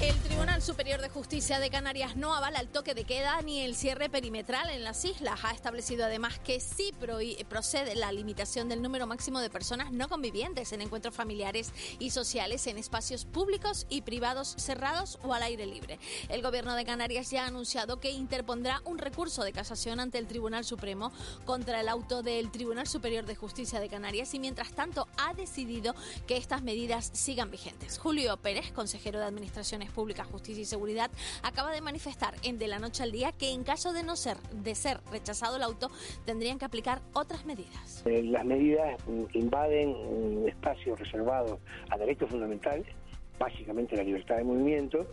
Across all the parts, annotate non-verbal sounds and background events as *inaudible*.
El Tribunal Superior de Justicia de Canarias no avala el toque de queda ni el cierre perimetral en las islas. Ha establecido además que sí procede la limitación del número máximo de personas no convivientes en encuentros familiares y sociales en espacios públicos y privados cerrados o al aire libre. El Gobierno de Canarias ya ha anunciado que interpondrá un recurso de casación ante el Tribunal Supremo contra el auto del Tribunal Superior de Justicia de Canarias y mientras tanto ha decidido que estas medidas sigan vigentes. Julio Pérez, consejero de Administraciones Pública, Justicia y Seguridad, acaba de manifestar en De la Noche al Día que en caso de no ser, de ser rechazado el auto, tendrían que aplicar otras medidas. Eh, las medidas invaden espacios reservados a derechos fundamentales, básicamente la libertad de movimiento,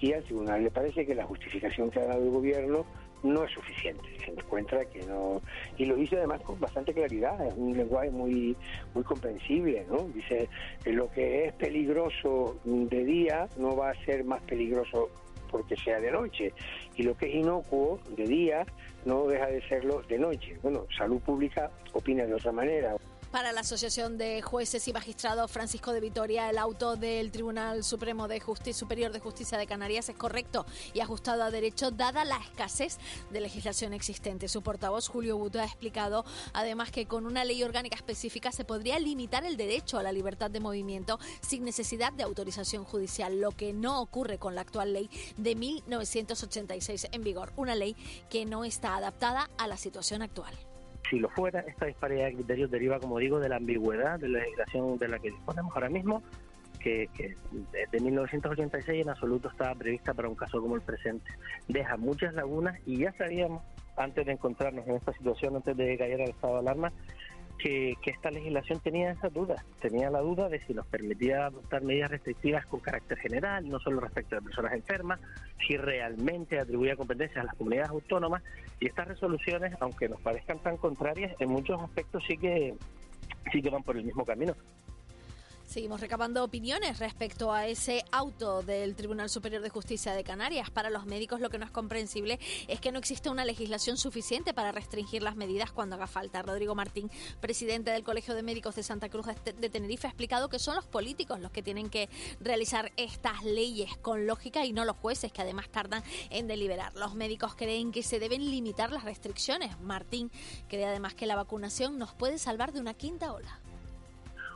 y al tribunal le parece que la justificación que ha dado el gobierno no es suficiente. Se encuentra que no. Y lo dice además con bastante claridad, es un lenguaje muy, muy comprensible, ¿no? Dice que lo que es peligroso de día no va a ser más peligroso porque sea de noche. Y lo que es inocuo de día no deja de serlo de noche. Bueno, salud pública opina de otra manera. Para la Asociación de Jueces y Magistrados Francisco de Vitoria, el auto del Tribunal Supremo de Justicia Superior de Justicia de Canarias es correcto y ajustado a derecho, dada la escasez de legislación existente. Su portavoz, Julio Buto, ha explicado además que con una ley orgánica específica se podría limitar el derecho a la libertad de movimiento sin necesidad de autorización judicial, lo que no ocurre con la actual ley de 1986 en vigor, una ley que no está adaptada a la situación actual si lo fuera, esta disparidad de criterios deriva, como digo, de la ambigüedad de la legislación de la que disponemos ahora mismo, que, desde 1986 en absoluto estaba prevista para un caso como el presente. Deja muchas lagunas y ya sabíamos, antes de encontrarnos en esta situación, antes de que cayera el estado de alarma, que, esta legislación tenía esa duda, tenía la duda de si nos permitía adoptar medidas restrictivas con carácter general, no solo respecto de personas enfermas, si realmente atribuía competencias a las comunidades autónomas y estas resoluciones, aunque nos parezcan tan contrarias, en muchos aspectos sí que sí que van por el mismo camino. Seguimos recabando opiniones respecto a ese auto del Tribunal Superior de Justicia de Canarias. Para los médicos lo que no es comprensible es que no existe una legislación suficiente para restringir las medidas cuando haga falta. Rodrigo Martín, presidente del Colegio de Médicos de Santa Cruz de Tenerife, ha explicado que son los políticos los que tienen que realizar estas leyes con lógica y no los jueces, que además tardan en deliberar. Los médicos creen que se deben limitar las restricciones. Martín cree además que la vacunación nos puede salvar de una quinta ola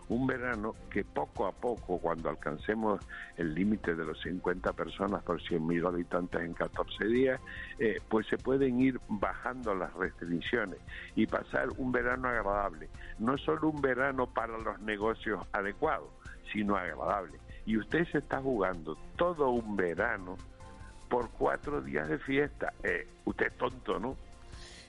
un verano que poco a poco, cuando alcancemos el límite de los 50 personas por 100.000 habitantes en 14 días, eh, pues se pueden ir bajando las restricciones y pasar un verano agradable. No solo un verano para los negocios adecuados, sino agradable. Y usted se está jugando todo un verano por cuatro días de fiesta. Eh, usted es tonto, ¿no?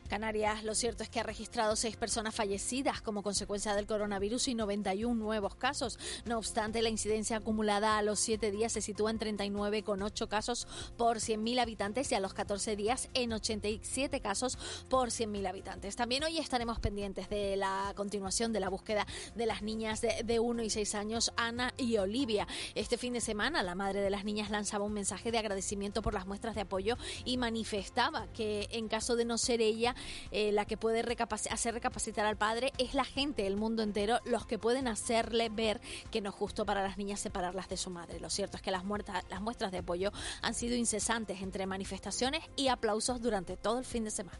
Canarias, lo cierto es que ha registrado seis personas fallecidas como consecuencia del coronavirus y 91 nuevos casos. No obstante, la incidencia acumulada a los siete días se sitúa en 39,8 casos por 100.000 habitantes y a los 14 días en 87 casos por 100.000 habitantes. También hoy estaremos pendientes de la continuación de la búsqueda de las niñas de, de 1 y 6 años, Ana y Olivia. Este fin de semana, la madre de las niñas lanzaba un mensaje de agradecimiento por las muestras de apoyo y manifestaba que en caso de no ser ella, eh, la que puede hacer recapacitar al padre es la gente, el mundo entero, los que pueden hacerle ver que no es justo para las niñas separarlas de su madre. Lo cierto es que las, las muestras de apoyo han sido incesantes entre manifestaciones y aplausos durante todo el fin de semana.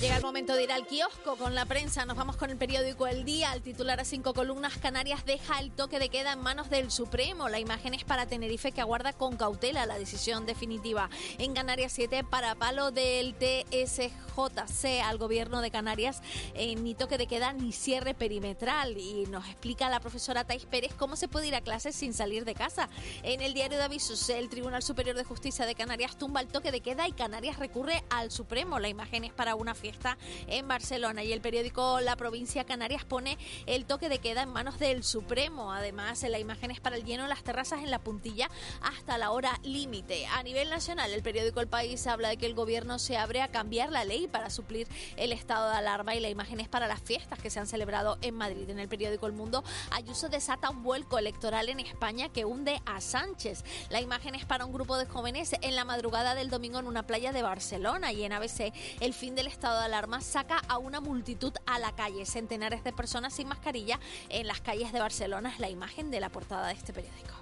Llega el momento de ir al kiosco con la prensa. Nos vamos con el periódico El Día. El titular a cinco columnas, Canarias deja el toque de queda en manos del Supremo. La imagen es para Tenerife que aguarda con cautela la decisión definitiva. En Canarias 7, para palo del TSJ JC al gobierno de Canarias en ni toque de queda ni cierre perimetral. Y nos explica la profesora Tais Pérez cómo se puede ir a clases sin salir de casa. En el diario de avisos, el Tribunal Superior de Justicia de Canarias tumba el toque de queda y Canarias recurre al Supremo. La imagen es para una fiesta en Barcelona y el periódico La Provincia Canarias pone el toque de queda en manos del Supremo. Además, la imagen es para el lleno de las terrazas en la puntilla hasta la hora límite. A nivel nacional, el periódico El País habla de que el gobierno se abre a cambiar la ley para suplir el estado de alarma y la imagen es para las fiestas que se han celebrado en Madrid. En el periódico El Mundo, Ayuso desata un vuelco electoral en España que hunde a Sánchez. La imagen es para un grupo de jóvenes en la madrugada del domingo en una playa de Barcelona y en ABC el fin del estado de alarma saca a una multitud a la calle. Centenares de personas sin mascarilla en las calles de Barcelona es la imagen de la portada de este periódico.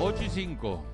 8 y 5.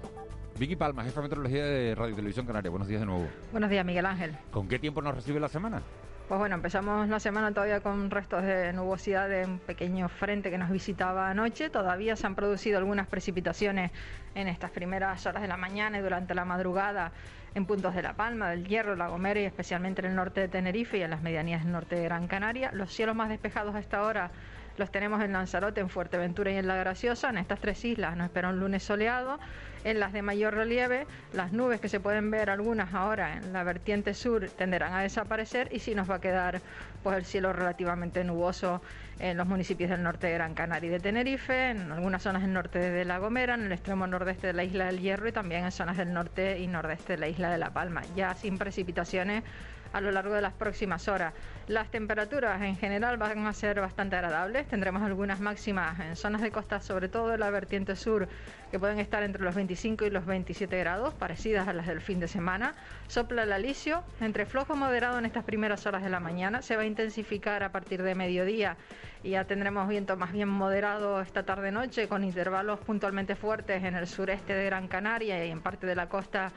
Vicky Palma, jefa de meteorología de Radio y Televisión Canaria. Buenos días de nuevo. Buenos días, Miguel Ángel. ¿Con qué tiempo nos recibe la semana? Pues bueno, empezamos la semana todavía con restos de nubosidad de un pequeño frente que nos visitaba anoche. Todavía se han producido algunas precipitaciones en estas primeras horas de la mañana y durante la madrugada en puntos de La Palma, del Hierro, La Gomera y especialmente en el norte de Tenerife y en las medianías del norte de Gran Canaria. Los cielos más despejados a esta hora los tenemos en Lanzarote, en Fuerteventura y en La Graciosa. En estas tres islas nos espera un lunes soleado. En las de mayor relieve, las nubes que se pueden ver algunas ahora en la vertiente sur tenderán a desaparecer y sí nos va a quedar pues el cielo relativamente nuboso en los municipios del norte de Gran Canaria y de Tenerife, en algunas zonas del norte de La Gomera, en el extremo nordeste de la isla del Hierro y también en zonas del norte y nordeste de la isla de La Palma. Ya sin precipitaciones a lo largo de las próximas horas. Las temperaturas en general van a ser bastante agradables. Tendremos algunas máximas en zonas de costa, sobre todo de la vertiente sur, que pueden estar entre los 25 y los 27 grados, parecidas a las del fin de semana. Sopla el alisio, entre flojo moderado en estas primeras horas de la mañana. Se va a intensificar a partir de mediodía y ya tendremos viento más bien moderado esta tarde-noche, con intervalos puntualmente fuertes en el sureste de Gran Canaria y en parte de la costa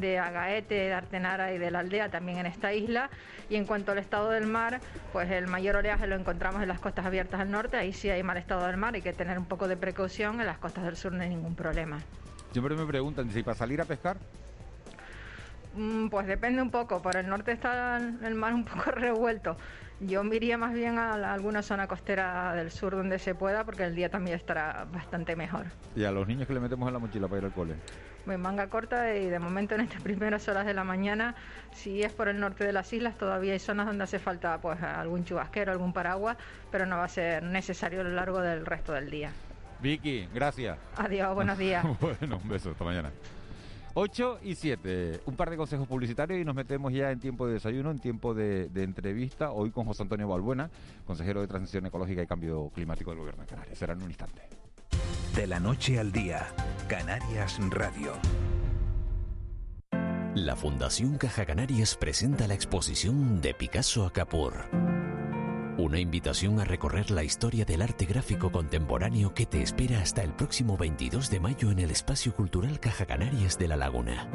de Agaete, de Artenara y de la aldea también en esta isla. Y en cuanto al estado del mar, pues el mayor oleaje lo encontramos en las costas abiertas al norte, ahí sí hay mal estado del mar, hay que tener un poco de precaución, en las costas del sur no hay ningún problema. Siempre me preguntan si para salir a pescar. Mm, Pues depende un poco, por el norte está el mar un *laughs* poco revuelto. Yo me iría más bien a la- alguna zona costera del sur donde se pueda, porque el día también estará bastante mejor. Y a los niños que le metemos en la mochila para ir al cole. Manga corta y de momento en estas *laughs* primeras horas de la mañana, si es por el norte de las islas, todavía hay zonas donde hace falta pues algún chubasquero, algún paraguas, pero no va a ser necesario a lo largo del resto del día. Vicky, gracias. Adiós, buenos días. *laughs* bueno, un beso, hasta mañana. 8 y 7, un par de consejos publicitarios y nos metemos ya en tiempo de desayuno, en tiempo de, de entrevista, hoy con José Antonio Balbuena, consejero de Transición Ecológica y Cambio Climático del Gobierno de Canarias. Será en un instante. De la noche al día, Canarias Radio. La Fundación Caja Canarias presenta la exposición de Picasso a Capur. Una invitación a recorrer la historia del arte gráfico contemporáneo que te espera hasta el próximo 22 de mayo en el Espacio Cultural Caja Canarias de La Laguna.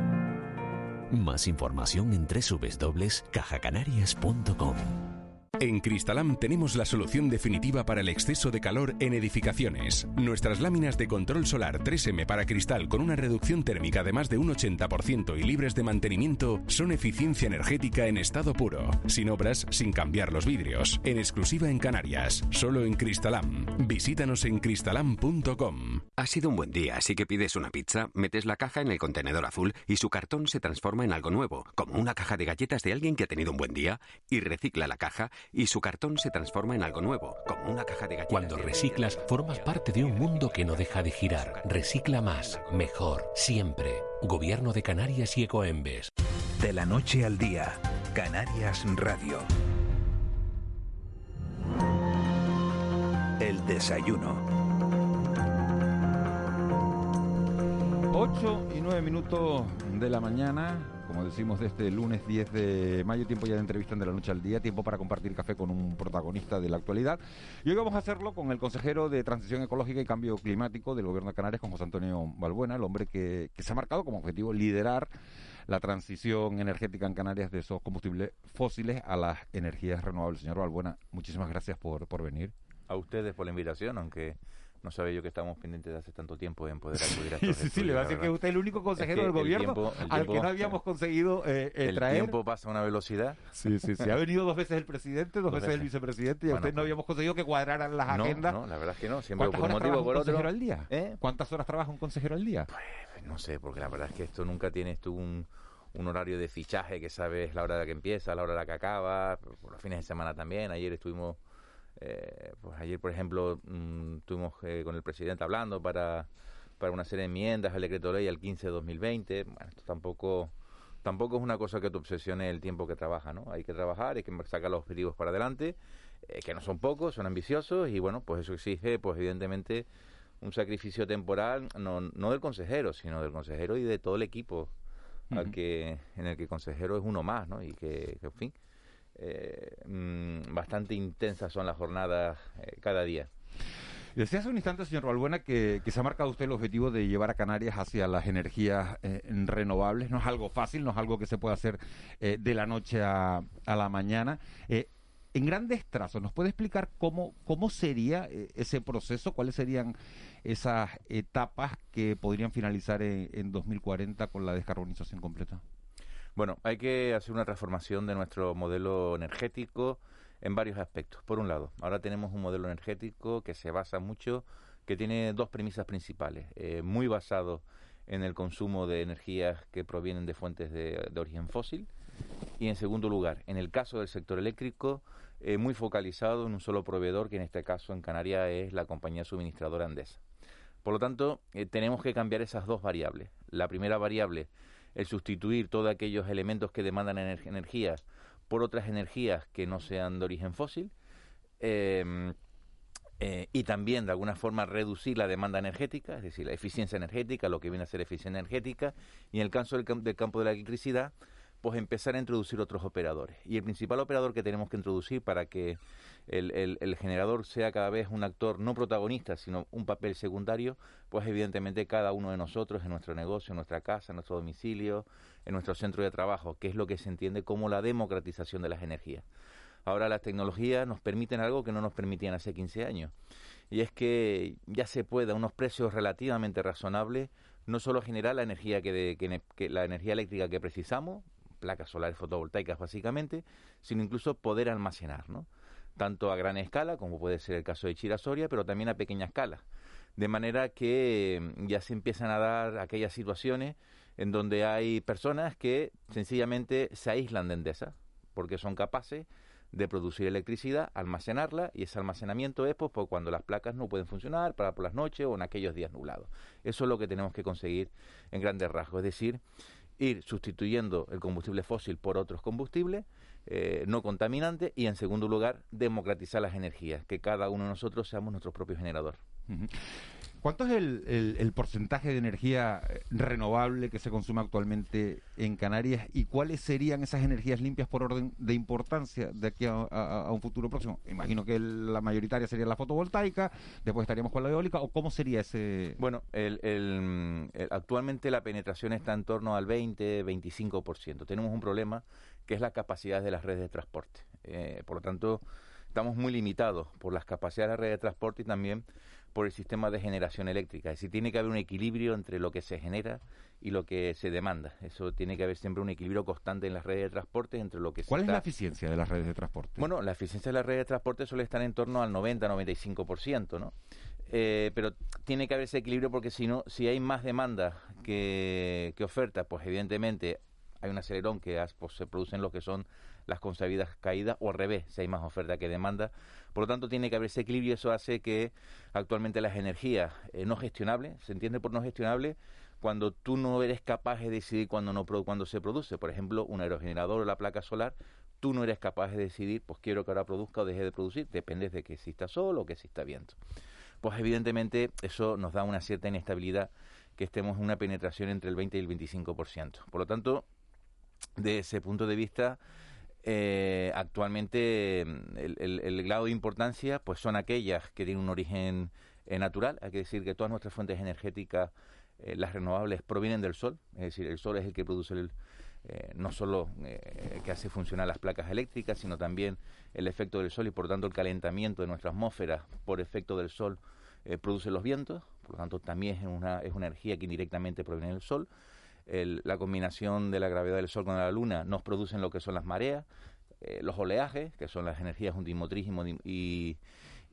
Más información en www.cajacanarias.com. En Cristalam tenemos la solución definitiva para el exceso de calor en edificaciones. Nuestras láminas de control solar 3M para cristal con una reducción térmica de más de un 80% y libres de mantenimiento son eficiencia energética en estado puro, sin obras, sin cambiar los vidrios, en exclusiva en Canarias, solo en Cristalam. Visítanos en cristalam.com. Ha sido un buen día, así que pides una pizza, metes la caja en el contenedor azul y su cartón se transforma en algo nuevo, como una caja de galletas de alguien que ha tenido un buen día, y recicla la caja y su cartón se transforma en algo nuevo, como una caja de galletas. Cuando reciclas, formas parte de un mundo que no deja de girar. Recicla más, mejor, siempre. Gobierno de Canarias y Ecoembes. De la noche al día, Canarias Radio. El desayuno. 8 y 9 minutos de la mañana, como decimos, de este lunes 10 de mayo, tiempo ya de entrevista en de la noche al día, tiempo para compartir café con un protagonista de la actualidad. Y hoy vamos a hacerlo con el consejero de Transición Ecológica y Cambio Climático del Gobierno de Canarias, con José Antonio Balbuena, el hombre que, que se ha marcado como objetivo liderar la transición energética en Canarias de esos combustibles fósiles a las energías renovables. Señor Balbuena, muchísimas gracias por, por venir. a ustedes por la invitación, aunque No sabía yo que estábamos pendientes de hace tanto tiempo en poder *laughs* acudir a estos Sí, sí, le va a decir que usted es el único consejero del gobierno al que no habíamos conseguido eh, el traer. El tiempo pasa a una velocidad. Sí, sí, sí. Ha venido dos veces el presidente, dos, veces, el vicepresidente y a usted no habíamos conseguido que cuadraran las agendas. No, la verdad es que no. Siempre por un motivo por otro. consejero al día? ¿Eh? ¿Cuántas horas trabaja un consejero al día? Pues no sé, porque la verdad es que esto nunca tienes tú un un horario de fichaje que sabes la hora de que empieza, la hora de la que acaba, por los fines de semana también. Ayer estuvimos, eh, pues ayer por ejemplo, mm, estuvimos eh, con el presidente hablando para, para una serie de enmiendas al decreto ley al 15 de 2020. Bueno, esto tampoco tampoco es una cosa que te obsesione el tiempo que trabaja, ¿no? Hay que trabajar, hay que sacar los objetivos para adelante, eh, que no son pocos, son ambiciosos y bueno, pues eso exige, pues evidentemente, un sacrificio temporal, no, no del consejero, sino del consejero y de todo el equipo que, en el que el consejero es uno más, ¿no? Y que, en fin, eh, mm, bastante intensas son las jornadas eh, cada día. Decía hace un instante, señor Balbuena, que, se ha marcado usted el objetivo de llevar a Canarias hacia las energías eh, renovables. No es algo fácil, no es algo que se pueda hacer de la noche a, a la mañana. en grandes trazos, ¿nos puede explicar cómo, cómo sería ese proceso? ¿Cuáles serían esas etapas que podrían finalizar en, 2040 con la descarbonización completa? Bueno, hay que hacer una transformación de nuestro modelo energético en varios aspectos. Por un lado, ahora tenemos un modelo energético que se basa mucho, que tiene dos premisas principales, eh, muy basado en el consumo de energías que provienen de fuentes de, origen fósil y en segundo lugar, en el caso del sector eléctrico, eh, muy focalizado en un solo proveedor, que en este caso en Canarias es la compañía suministradora Andesa. Por lo tanto, eh, tenemos que cambiar esas dos variables. La primera variable, el sustituir todos aquellos elementos que demandan energía por otras energías que no sean de origen fósil. Em, eh, y también de alguna forma reducir la demanda energética, es decir, la eficiencia energética, lo que viene a ser eficiencia energética, y en el caso del, del campo de la electricidad, pues empezar a introducir otros operadores. Y el principal operador que tenemos que introducir para que el, generador sea cada vez un actor no protagonista, sino un papel secundario, pues evidentemente cada uno de nosotros en nuestro negocio, en nuestra casa, en nuestro domicilio, en nuestro centro de trabajo, que es lo que se entiende como la democratización de las energías. Ahora las tecnologías nos permiten algo que no nos permitían hace 15 años, y es que ya se puede a unos precios relativamente razonables no solo generar la energía que, que la energía eléctrica que precisamos, placas solares fotovoltaicas básicamente, sino incluso poder almacenar, ¿no? tanto a gran escala, como puede ser el caso de Chirasoria, pero también a pequeña escala. De manera que mm, ya se empiezan a dar aquellas situaciones en donde hay personas que sencillamente se aíslan de Endesa, porque son capaces de producir electricidad, almacenarla, y ese almacenamiento es pues, cuando las placas no pueden funcionar, para por las noches o en aquellos días nublados. Eso es lo que tenemos que conseguir en grandes rasgos, es decir, ir sustituyendo el combustible fósil por otros combustibles eh, no contaminantes y, en segundo lugar, democratizar las energías, que cada uno de nosotros seamos nuestro propio generador. ¿Cuánto es el, porcentaje de energía eh, renovable que se consume actualmente en Canarias y cuáles serían esas energías limpias por orden de importancia de aquí a, un futuro próximo? Imagino que la mayoritaria sería la fotovoltaica, después estaríamos con la eólica, o cómo sería ese... Bueno, el, actualmente la penetración está en torno al 20-25%. Tenemos un problema que es la capacidad de las redes de transporte. Eh, por lo tanto, estamos muy limitados por las capacidades de la red de transporte y también por el sistema de generación eléctrica. Es decir, tiene que haber un equilibrio entre lo que se genera y lo que se demanda. Eso tiene que haber siempre un equilibrio constante en las redes de transporte entre lo que ¿Cuál es la eficiencia de las redes de transporte? Bueno, la eficiencia de las redes de transporte suele estar en torno al 90-95%, ¿no? Eh, pero tiene que haber ese equilibrio porque si no, si hay más demanda que, que oferta, pues evidentemente hay un acelerón que pues, se producen lo que son las consabidas caídas o al revés, si hay más oferta que demanda. Por lo tanto, tiene que haber ese equilibrio y eso hace que actualmente las energías eh, no gestionables, se entiende por no gestionable cuando tú no eres capaz de decidir cuándo, no, cuando se produce. Por ejemplo, un aerogenerador o la placa solar, tú no eres capaz de decidir, pues quiero que ahora produzca o deje de producir, depende de que exista sol o que exista viento. Pues evidentemente eso nos da una cierta inestabilidad que estemos en una penetración entre el 20 y el 25%. Por lo tanto, de ese punto de vista, eh, actualmente mm, el, grado de importancia pues son aquellas que tienen un origen eh, natural. Hay que decir que todas nuestras fuentes energéticas, eh, las renovables, provienen del sol. Es decir, el sol es el que produce el, no solo que hace funcionar las placas eléctricas, sino también el efecto del sol y por tanto el calentamiento de nuestra atmósfera por efecto del sol eh, produce los vientos, por lo tanto también es una, es una energía que indirectamente proviene del Sol. La combinación de la gravedad del Sol con la Luna nos producen lo que son las mareas, eh, los oleajes, que son las energías undimotriz y,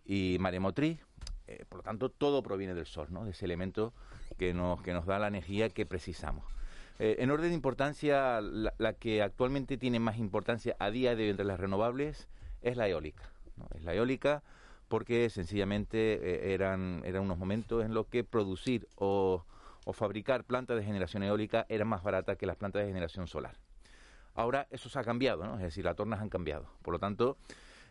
y, maremotriz. Eh, por lo tanto, todo proviene del Sol, ¿no? de ese elemento que nos, que nos da la energía que precisamos. Eh, en orden de importancia, la, que actualmente tiene más importancia a día de hoy entre las renovables es la eólica. Es la eólica porque sencillamente eran, eran unos momentos en los que producir o, o fabricar plantas de generación eólica era más barata que las plantas de generación solar. Ahora eso se ha cambiado, ¿no? Es decir, las tornas han cambiado. Por lo tanto,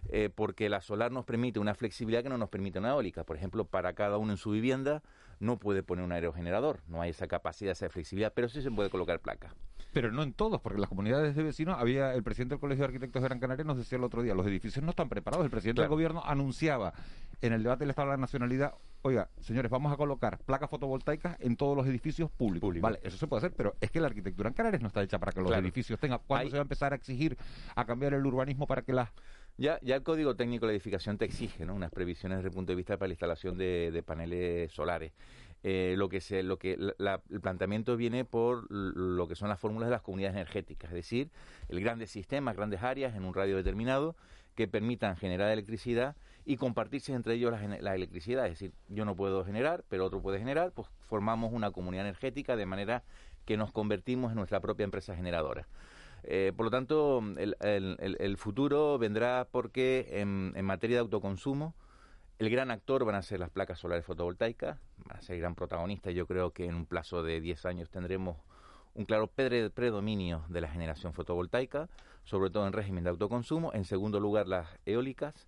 eh, porque la solar nos permite una flexibilidad que no nos permite una eólica. Por ejemplo, para cada uno en su vivienda no puede poner un aerogenerador, no hay esa capacidad, esa flexibilidad, pero sí se puede colocar placa. Pero no en todos, porque en las comunidades de vecinos había el presidente del Colegio de Arquitectos de Gran Canaria nos decía el otro día, los edificios no están preparados. El presidente del gobierno anunciaba en el debate del Estado de la Nacionalidad, oiga, señores, vamos a colocar placas fotovoltaicas en todos los edificios públicos. Vale, eso se puede hacer, pero es que la arquitectura en Canarias no está hecha para que los edificios tengan. ¿Cuándo se va a empezar a exigir a cambiar el urbanismo para que las ya, ya el Código Técnico de la Edificación te exige ¿no? unas previsiones desde el punto de vista para la instalación de, paneles solares. Eh, lo que se, lo que el planteamiento viene por lo que son las fórmulas de las comunidades energéticas, es decir, el grandes sistemas, grandes áreas en un radio determinado que permitan generar electricidad y compartirse entre ellos la, electricidad. Es decir, yo no puedo generar, pero otro puede generar, pues formamos una comunidad energética de manera que nos convertimos en nuestra propia empresa generadora. Eh, por lo tanto, el, futuro vendrá porque en, materia de autoconsumo, el gran actor van a ser las placas solares fotovoltaicas, van a ser el gran protagonista. Yo creo que en un plazo de 10 años tendremos un claro predominio de la generación fotovoltaica, sobre todo en régimen de autoconsumo. En segundo lugar, las eólicas.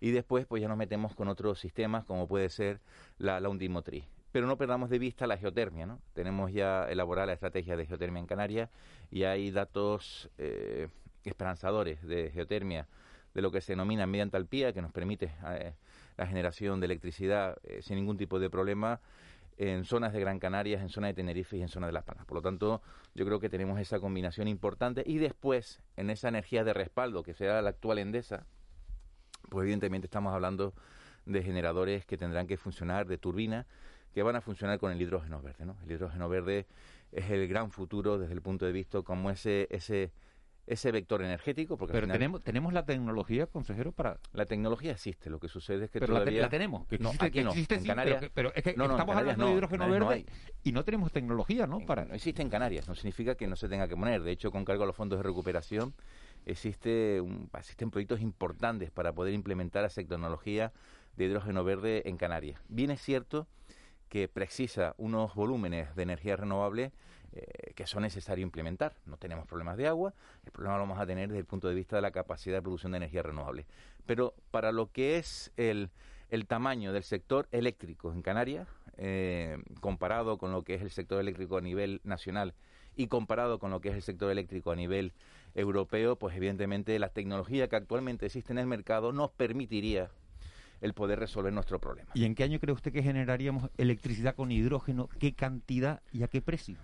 Y después, pues ya nos metemos con otros sistemas, como puede ser la, la undimotriz pero no perdamos de vista la geotermia. ¿no? Tenemos ya elaborada la estrategia de geotermia en Canarias y hay datos eh, esperanzadores de geotermia de lo que se denomina media entalpía, que nos permite eh, la generación de electricidad eh, sin ningún tipo de problema en zonas de Gran Canarias, en zona de Tenerife y en zona de Las Palmas. Por lo tanto, yo creo que tenemos esa combinación importante y después, en esa energía de respaldo que será la actual Endesa, pues evidentemente estamos hablando de generadores que tendrán que funcionar de turbina que van a funcionar con el hidrógeno verde. El hidrógeno verde es el gran futuro desde el punto de vista como ese, ese, ese vector energético. Porque pero tenemos, tenemos la tecnología, consejero, para... La tecnología existe, lo que sucede es que pero todavía... La, tenemos, que no, aquí no, en Canarias... Pero, es que estamos hablando de hidrógeno verde y no tenemos tecnología, ¿no? Para... No existe en Canarias, no significa que no se tenga que poner. De hecho, con cargo a los fondos de recuperación existe un, existen proyectos importantes para poder implementar esa tecnología de hidrógeno verde en Canarias. Bien es cierto que precisa unos volúmenes de energía renovable eh, que son necesarios implementar. No tenemos problemas de agua, el problema lo vamos a tener desde el punto de vista de la capacidad de producción de energía renovable. Pero para lo que es el, tamaño del sector eléctrico en Canarias, eh, comparado con lo que es el sector eléctrico a nivel nacional y comparado con lo que es el sector eléctrico a nivel europeo, pues evidentemente la tecnología que actualmente existe en el mercado nos permitiría el poder resolver nuestro problema. ¿Y en qué año cree usted que generaríamos electricidad con hidrógeno? ¿Qué cantidad y a qué precio?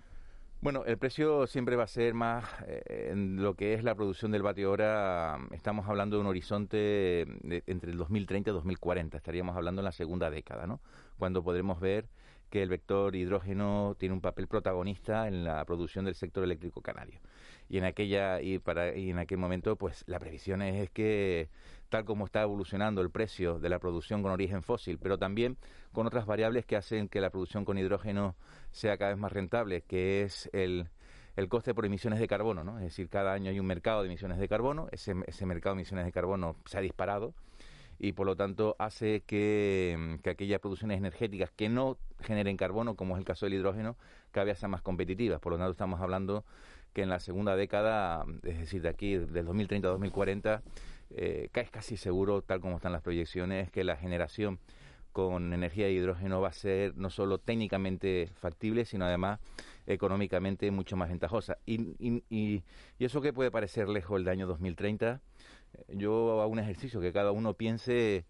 Bueno, el precio siempre va a ser más eh, en lo que es la producción del vatio hora. Estamos hablando de un horizonte entre el 2030 y 2040. Estaríamos hablando en la segunda década, ¿no? Cuando podremos ver que el vector hidrógeno tiene un papel protagonista en la producción del sector eléctrico canario. Y en aquella y para y en aquel momento, pues la previsión es que tal como está evolucionando el precio de la producción con origen fósil, pero también con otras variables que hacen que la producción con hidrógeno sea cada vez más rentable, que es el, el coste por emisiones de carbono, ¿no? Es decir, cada año hay un mercado de emisiones de carbono, ese, ese mercado de emisiones de carbono se ha disparado y por lo tanto hace que, que, aquellas producciones energéticas que no generen carbono, como es el caso del hidrógeno, cada vez sean más competitivas. Por lo tanto, estamos hablando que en la segunda década, es decir, de aquí, del 2030 a 2040, eh, es casi seguro, tal como están las proyecciones, que la generación con energía de hidrógeno va a ser no solo técnicamente factible, sino además económicamente mucho más ventajosa. Y, y, eso que puede parecer lejos el año 2030, eh, yo hago un ejercicio que cada uno piense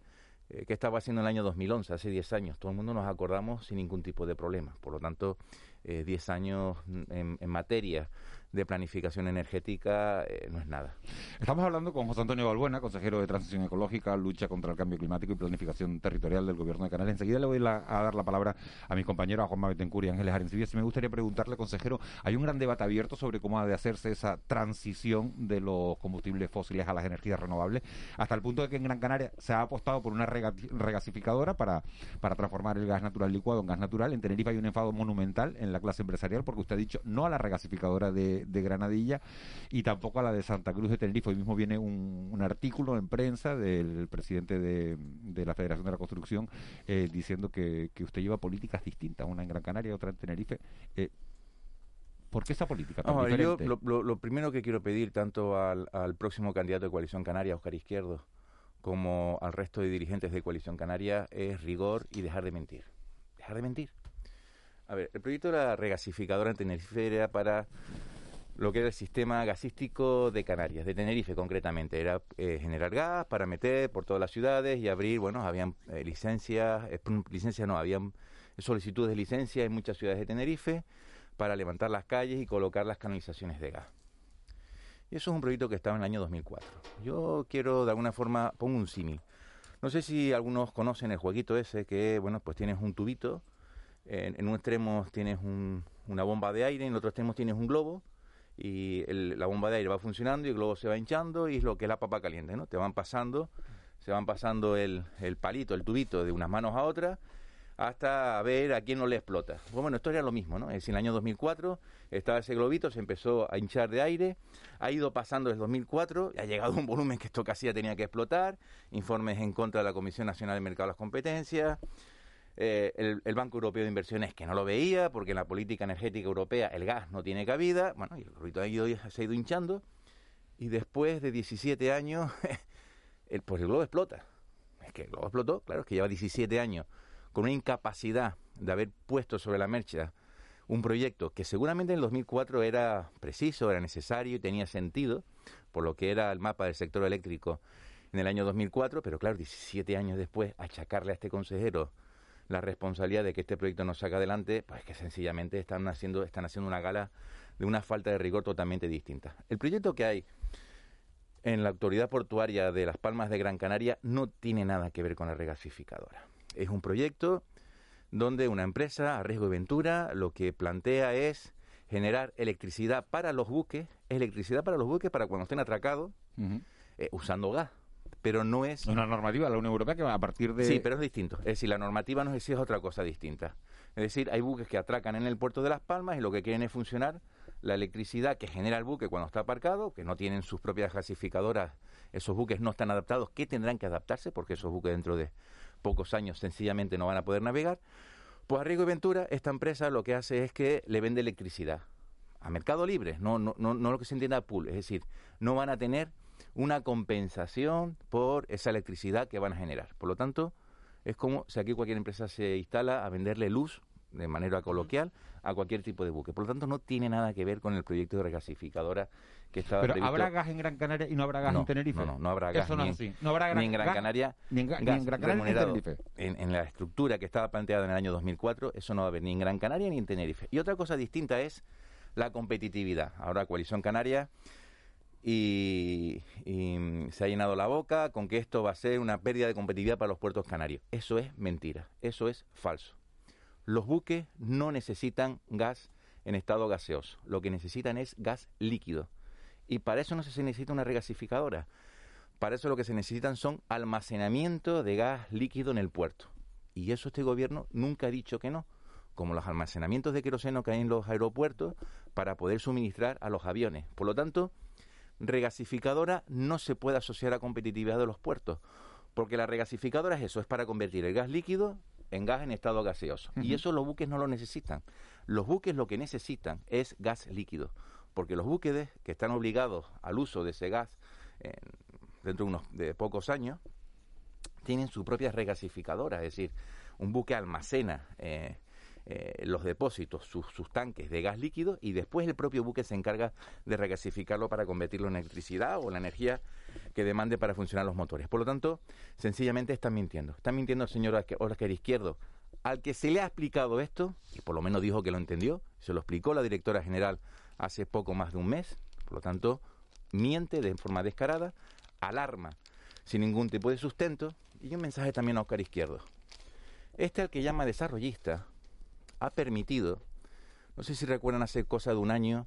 eh, qué estaba haciendo en el año 2011, hace 10 años. Todo el mundo nos acordamos sin ningún tipo de problema. Por lo tanto, 10 años en, en materia de planificación energética eh, no es nada. Estamos hablando con José Antonio Balbuena, consejero de Transición Ecológica, Lucha contra el Cambio Climático y Planificación Territorial del Gobierno de Canarias. Enseguida le voy a dar la palabra a mi compañero, a Juan Betancourt y Ángeles Arencibia. Si me gustaría preguntarle, consejero, hay un gran debate abierto sobre cómo ha de hacerse esa transición de los combustibles fósiles a las energías renovables, hasta el punto de que en Gran Canaria se ha apostado por una regasificadora para, para transformar el gas natural licuado en gas natural. En Tenerife hay un enfado monumental en la clase empresarial porque usted ha dicho no a la regasificadora de, de, Granadilla y tampoco a la de Santa Cruz de Tenerife. Hoy mismo viene un, artículo en prensa del presidente de, la Federación de la Construcción eh, diciendo que, usted lleva políticas distintas, una en Gran Canaria y otra en Tenerife. Eh, ¿Por qué esa política tan diferente? lo, primero que quiero pedir tanto al, al próximo candidato de Coalición Canaria, Oscar Izquierdo, como al resto de dirigentes de Coalición Canaria es rigor y dejar de mentir. Dejar de mentir. A ver, el proyecto de la regasificadora en Tenerife era para lo que era el sistema gasístico de Canarias, de Tenerife concretamente. Era eh, generar gas para meter por todas las ciudades y abrir, bueno, habían eh, licencias, eh, licencias no, habían solicitudes de licencia en muchas ciudades de Tenerife para levantar las calles y colocar las canalizaciones de gas. Y eso es un proyecto que estaba en el año 2004. Yo quiero de alguna forma, pongo un símil. No sé si algunos conocen el jueguito ese que, bueno, pues tienes un tubito, en, un extremo tienes una bomba de aire, en el otro extremo tienes un globo, y la bomba de aire va funcionando y el globo se va hinchando y es lo que es la papa caliente, ¿no? Te van pasando, se van pasando el, el palito, el tubito de unas manos a otras hasta ver a quién no le explota. Bueno, esto era lo mismo, ¿no? Es decir, en el año 2004 estaba ese globito, se empezó a hinchar de aire, ha ido pasando desde 2004, ha llegado un volumen que esto casi ya tenía que explotar, informes en contra de la Comisión Nacional de Mercado de las Competencias, eh, el, Banco Europeo de Inversiones que no lo veía, porque en la política energética europea el gas no tiene cabida, bueno, y el ruido ha ido, se ha ido hinchando, y después de 17 años, *laughs* el, pues el globo explota. Es que el globo explotó, claro, es que lleva 17 años con una incapacidad de haber puesto sobre la marcha un proyecto que seguramente en el 2004 era preciso, era necesario y tenía sentido, por lo que era el mapa del sector eléctrico en el año 2004, pero claro, 17 años después, achacarle a este consejero la responsabilidad de que este proyecto no salga adelante, pues que sencillamente están haciendo, están haciendo una gala de una falta de rigor totalmente distinta. El proyecto que hay en la autoridad portuaria de Las Palmas de Gran Canaria no tiene nada que ver con la regasificadora. Es un proyecto donde una empresa, a riesgo de ventura, lo que plantea es generar electricidad para los buques, electricidad para los buques para cuando estén atracados, eh, usando gas pero no es... Una normativa de la Unión Europea que va a partir de... Sí, pero es distinto. Es decir, la normativa no es, es otra cosa distinta. Es decir, hay buques que atracan en el puerto de Las Palmas y lo que quieren es funcionar la electricidad que genera el buque cuando está aparcado, que no tienen sus propias gasificadoras, esos buques no están adaptados, que tendrán que adaptarse porque esos buques dentro de pocos años sencillamente no van a poder navegar. Pues a Riego y Ventura, esta empresa lo que hace es que le vende electricidad a mercado libre, no, no, no, no lo que se entienda a pool, es decir, no van a tener una compensación por esa electricidad que van a generar. Por lo tanto, es como si aquí cualquier empresa se instala a venderle luz de manera coloquial a cualquier tipo de buque. Por lo tanto, no tiene nada que ver con el proyecto de regasificadora que estaba Pero ¿habrá gas en Gran Canaria y no habrá gas en Tenerife? No, no, no habrá gas. Eso no, ni, no habrá ni en Gran Canaria ni en, Gran Canaria ni en Tenerife. En, la estructura que estaba planteada en el año 2004, eso no va a haber ni en Gran Canaria ni en Tenerife. Y otra cosa distinta es la competitividad. Ahora Coalición Canaria y, se ha llenado la boca con que esto va a ser una pérdida de competitividad para los puertos canarios. Eso es mentira, eso es falso. Los buques no necesitan gas en estado gaseoso, lo que necesitan es gas líquido. Y para eso no se necesita una regasificadora. Para eso lo que se necesitan son almacenamiento de gas líquido en el puerto. Y eso este gobierno nunca ha dicho que no, como los almacenamientos de queroseno que hay en los aeropuertos para poder suministrar a los aviones. Por lo tanto, regasificadora no se puede asociar a competitividad de los puertos, porque la regasificadora es eso, es para convertir el gas líquido en gas en estado gaseoso. Y eso los buques no lo necesitan. Los buques lo que necesitan es gas líquido, porque los buques que están obligados al uso de ese gas dentro de unos de pocos años tienen su propia regasificadora, es decir, un buque almacena eh, eh, los depósitos, sus, tanques de gas líquido y después el propio buque se encarga de regasificarlo para convertirlo en electricidad o la energía que demande para funcionar los motores. Por lo tanto, sencillamente están mintiendo. Están mintiendo el señor Oscar Izquierdo al que se le ha explicado esto, y por lo menos dijo que lo entendió, se lo explicó la directora general hace poco más de un mes, por lo tanto, miente de forma descarada, alarma sin ningún tipo de sustento, y un mensaje también a Oscar Izquierdo. Este al que llama desarrollista ha permitido, no sé si recuerdan hace cosa de un año,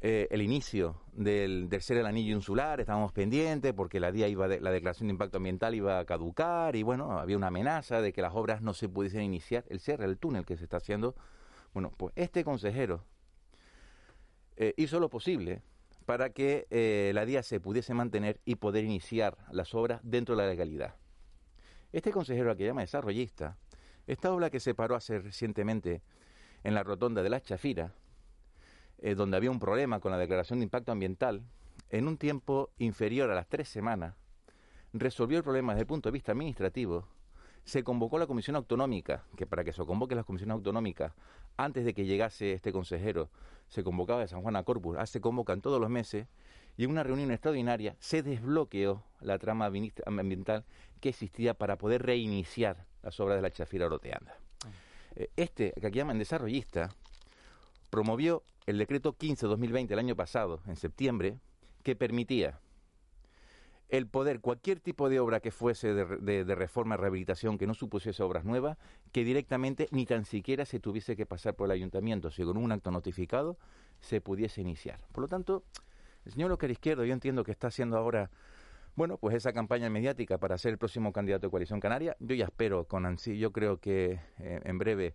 eh, el inicio del tercer el anillo insular, estábamos pendientes porque la, día iba la declaración de impacto ambiental iba a caducar y bueno, había una amenaza de que las obras no se pudiesen iniciar, el cierre del túnel que se está haciendo. Bueno, pues este consejero eh, hizo lo posible para que eh, la DIA se pudiese mantener y poder iniciar las obras dentro de la legalidad. Este consejero, al que llama desarrollista, esta obra que se paró hace recientemente en la rotonda de la Chafira, eh, donde había un problema con la declaración de impacto ambiental, en un tiempo inferior a las tres semanas, resolvió el problema desde el punto de vista administrativo, se convocó la comisión autonómica, que para que se convoque la comisión autonómica, antes de que llegase este consejero, se convocaba de San Juan a Corpus, ah, se convocan todos los meses, y en una reunión extraordinaria se desbloqueó la trama ambiental que existía para poder reiniciar las obras de la Chafira Oroteanda. Eh, este, que aquí llaman desarrollista, promovió el decreto 15-2020 el año pasado, en septiembre, que permitía el poder, cualquier tipo de obra que fuese de, de, reforma, rehabilitación, que no supusiese obras nuevas, que directamente ni tan siquiera se tuviese que pasar por el ayuntamiento, si con un acto notificado se pudiese iniciar. Por lo tanto, el señor Oscar Izquierdo, yo entiendo que está haciendo ahora, bueno, pues esa campaña mediática para ser el próximo candidato de Coalición Canaria. Yo ya espero con ansí, yo creo que eh, en breve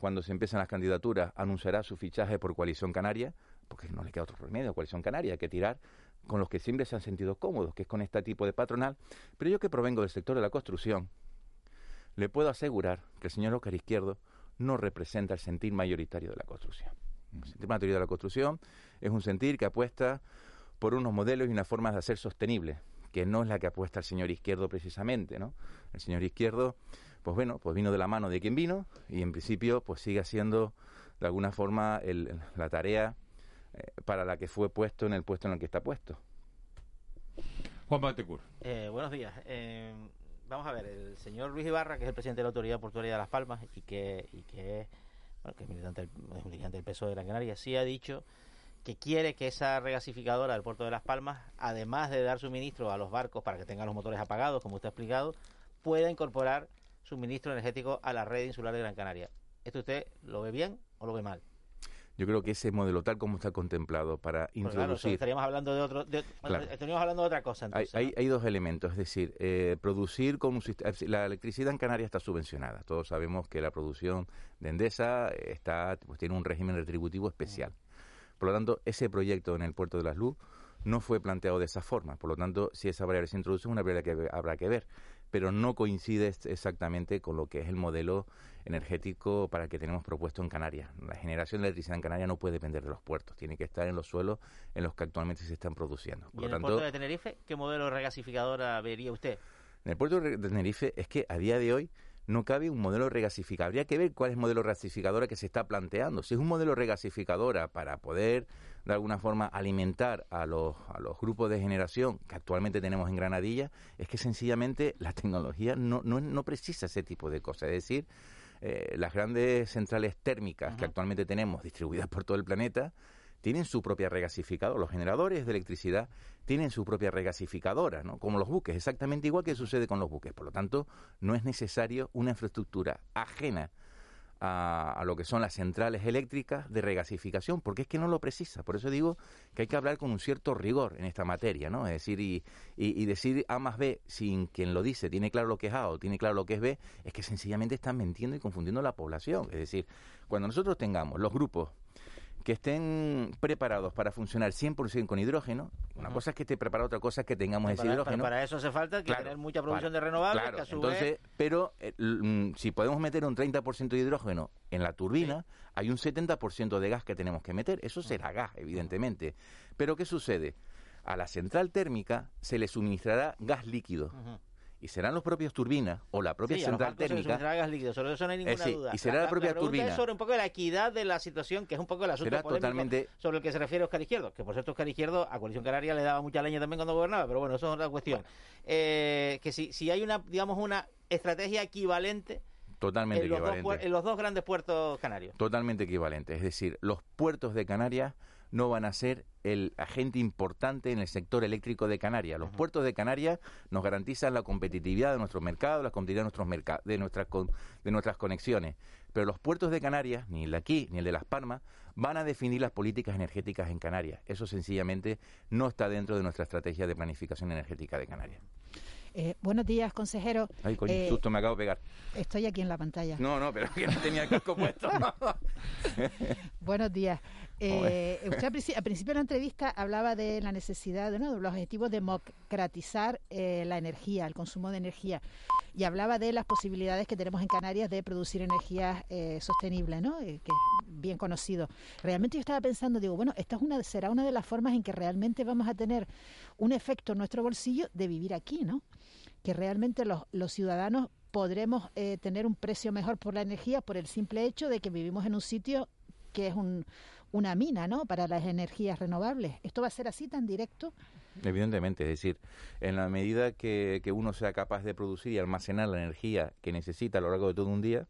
cuando se empiezan las candidaturas, anunciará su fichaje por Coalición Canaria, porque no le queda otro remedio a Coalición Canaria, que tirar con los que siempre se han sentido cómodos, que es con este tipo de patronal. Pero yo que provengo del sector de la construcción, le puedo asegurar que el señor Oscar Izquierdo no representa el sentir mayoritario de la construcción. El sentir mayoritario de la construcción es un sentir que apuesta por unos modelos y unas formas de hacer sostenible, que no es la que apuesta el señor Izquierdo precisamente, ¿no? El señor Izquierdo pues bueno, pues vino de la mano de quien vino y en principio pues sigue haciendo de alguna forma la tarea eh, para la que fue puesto en el puesto en el que está puesto. Juan Batecur. Eh, buenos días. Eh, vamos a ver, el señor Luis Ibarra, que es el presidente de la Autoridad Portuaria de Las Palmas y que, y que, es, bueno, que es, militante, es un militante del PSOE de Gran Canaria, sí ha dicho que quiere que esa regasificadora del puerto de Las Palmas, además de dar suministro a los barcos para que tengan los motores apagados, como usted ha explicado, pueda incorporar suministro energético a la red insular de Gran Canaria. ¿Esto usted lo ve bien o lo ve mal? Yo creo que ese modelo tal como está contemplado para introducir... estaríamos hablando de otro... Estaríamos hablando de otra cosa. hay, dos elementos, es decir, eh, producir con un sistema... La electricidad en Canarias está subvencionada. Todos sabemos que la producción de Endesa está, pues, tiene un régimen retributivo especial. Por lo tanto, ese proyecto en el Puerto de las Luz no fue planteado de esa forma. Por lo tanto, si esa variable se introduce, es una variable que habrá que ver pero no coincide exactamente con lo que es el modelo energético para el que tenemos propuesto en Canarias. La generación de electricidad en Canarias no puede depender de los puertos, tiene que estar en los suelos en los que actualmente se están produciendo. ¿Y en el puerto de Tenerife qué modelo regasificadora vería usted? En el puerto de Tenerife es que a día de hoy no cabe un modelo regasificador. Habría que ver cuál es el modelo regasificadora que se está planteando. Si es un modelo regasificadora para poder de alguna forma alimentar a los, a los grupos de generación que actualmente tenemos en Granadilla, es que sencillamente la tecnología no, no, no precisa ese tipo de cosas. Es decir, eh, las grandes centrales térmicas que actualmente tenemos distribuidas por todo el planeta, tienen su propia regasificadora. Los generadores de electricidad tienen su propia regasificadora, ¿no? Como los buques, exactamente igual que sucede con los buques. Por lo tanto, no es necesario una infraestructura ajena a, lo que son las centrales eléctricas de regasificación, porque es que no lo precisa. Por eso digo que hay que hablar con un cierto rigor en esta materia, ¿no? Es decir, y, y, decir A más B sin quien lo dice tiene claro lo que es A o tiene claro lo que es B, es que sencillamente están mintiendo y confundiendo a la población. Es decir, cuando nosotros tengamos los grupos que estén preparados para funcionar 100% con hidrógeno. Una cosa es que esté preparado, otra cosa es que tengamos ese hidrógeno. Para, eso hace falta que tener mucha producción de renovables. entonces, pero eh, mm, si podemos meter un 30% de hidrógeno en la turbina, hay un 70% de gas que tenemos que meter. Eso será gas, evidentemente. Pero ¿qué sucede? A la central térmica se le suministrará gas líquido y serán los propios turbinas o la propia central térmica. sobre eso no hay ninguna duda. Y será la, propia turbina. Es sobre un poco la equidad de la situación, que es un poco el asunto totalmente... sobre el que se refiere Oscar Izquierdo. Que por cierto, Oscar Izquierdo a Coalición Canaria le daba mucha leña también cuando gobernaba, pero bueno, eso es otra cuestión. Eh, que si, si hay una, digamos, una estrategia equivalente Totalmente en los, dos, equivalente. puer- en los dos grandes puertos canarios. Totalmente equivalente. Es decir, los puertos de Canarias no van a ser el agente importante en el sector eléctrico de Canarias. Los puertos de Canarias nos garantizan la competitividad de nuestro mercado, la competitividad de nuestros merca- de nuestras con- de nuestras conexiones. Pero los puertos de Canarias, ni el de aquí ni el de Las Palmas, van a definir las políticas energéticas en Canarias. Eso sencillamente no está dentro de nuestra estrategia de planificación energética de Canarias. Eh, buenos días, consejero. Ay, coño, Eh, susto me acabo de pegar. Estoy aquí en la pantalla. No, no, pero que no tenía el casco puesto. *laughs* Buenos días. Eh, usted al principio de la entrevista hablaba de la necesidad de, ¿no? de los objetivos de democratizar eh, la energía, el consumo de energía. Y hablaba de las posibilidades que tenemos en Canarias de producir energías eh, sostenibles, ¿no? Eh, que es bien conocido. Realmente yo estaba pensando, digo, bueno, esta es una, será una de las formas en que realmente vamos a tener un efecto en nuestro bolsillo de vivir aquí, ¿no? Que realmente los, los ciudadanos podremos eh, tener un precio mejor por la energía por el simple hecho de que vivimos en un sitio que es un, una mina, ¿no? Para las energías renovables. ¿Esto va a ser así tan directo? Evidentemente, es decir, en la medida que, que uno sea capaz de producir y almacenar la energía que necesita a lo largo de todo un día,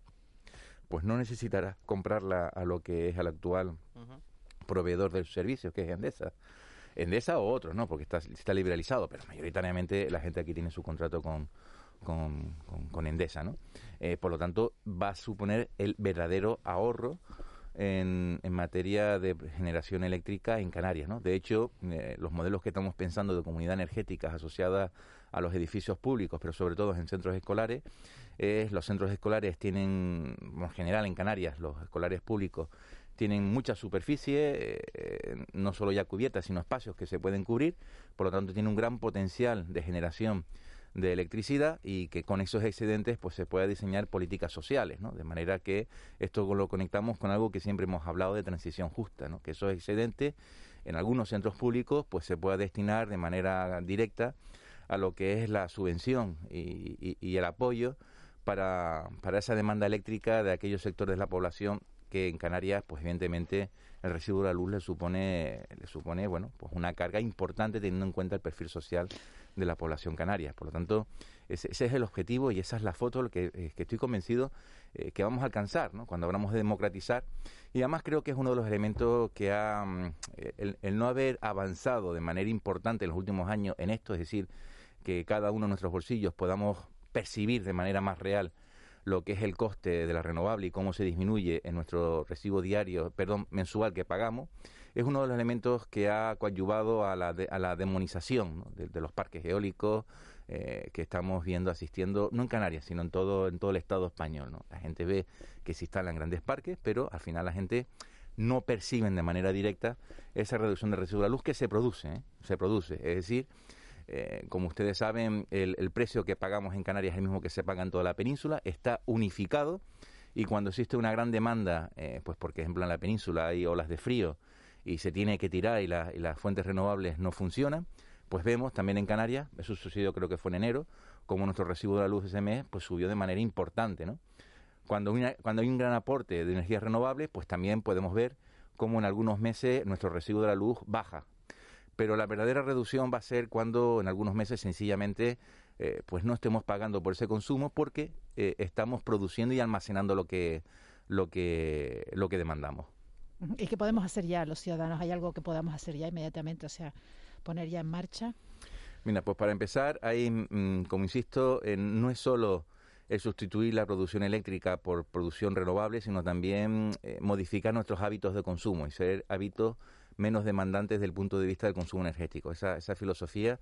pues no necesitará comprarla a lo que es el actual proveedor del servicio, que es Endesa. Endesa o otros, ¿no? Porque está, está liberalizado, pero mayoritariamente la gente aquí tiene su contrato con, con, con- con Endesa, ¿no? Eh, por lo tanto, va a suponer el verdadero ahorro en, materia de generación eléctrica en Canarias, ¿no? De hecho, eh, los modelos que estamos pensando de comunidad energética asociada a los edificios públicos, pero sobre todo en centros escolares, es los centros escolares tienen, en general en Canarias, los escolares públicos tienen mucha superficie, eh, no solo ya cubierta, sino espacios que se pueden cubrir, por lo tanto tiene un gran potencial de generación de electricidad y que con esos excedentes pues se pueda diseñar políticas sociales, ¿no? De manera que esto lo conectamos con algo que siempre hemos hablado de transición justa, ¿no? Que esos excedentes en algunos centros públicos pues se pueda destinar de manera directa a lo que es la subvención y, y- el apoyo para, para esa demanda eléctrica de aquellos sectores de la población que en Canarias, pues evidentemente el residuo de la luz le supone, le supone, bueno, pues una carga importante teniendo en cuenta el perfil social de la población canaria. Por lo tanto, ese, es el objetivo y esa es la foto que, eh, que estoy convencido eh, que vamos a alcanzar, ¿no? Cuando hablamos de democratizar. Y además creo que es uno de los elementos que ha, mm, el no haber avanzado de manera importante en los últimos años en esto, es decir, que cada uno de nuestros bolsillos podamos percibir de manera más real lo que es el coste de la renovable y cómo se disminuye en nuestro recibo diario, perdón, mensual que pagamos, es uno de los elementos que ha coadyuvado a la, a la demonización de, los parques eólicos eh, que estamos viendo, asistiendo, no en Canarias, sino en todo, en todo el Estado español. La gente ve que se instalan grandes parques, pero al final la gente no perciben de manera directa esa reducción de residuo de la luz que se produce, ¿eh? se produce. Es decir, eh, como ustedes saben, el, precio que pagamos en Canarias es el mismo que se paga en toda la península, está unificado y cuando existe una gran demanda, eh, pues porque, por ejemplo, en la península hay olas de frío y se tiene que tirar y, la- y las fuentes renovables no funcionan, pues vemos también en Canarias, eso sucedió creo que fue en enero, como nuestro recibo de la luz ese mes pues subió de manera importante, ¿no? Cuando, cuando hay un gran aporte de energías renovables, pues también podemos ver cómo en algunos meses nuestro recibo de la luz baja. Pero la verdadera reducción va a ser cuando en algunos meses sencillamente eh, pues no estemos pagando por ese consumo porque eh, estamos produciendo y almacenando lo que, lo que, lo que demandamos. ¿Y qué podemos hacer ya los ciudadanos? ¿Hay algo que podamos hacer ya inmediatamente? O sea, poner ya en marcha. Mira, pues para empezar, hay, mm, como insisto, eh, no es solo el sustituir la producción eléctrica por producción renovable, sino también modificar nuestros hábitos de consumo y ser hábitos menos demandantes desde el punto de vista del consumo energético. Esa, esa filosofía,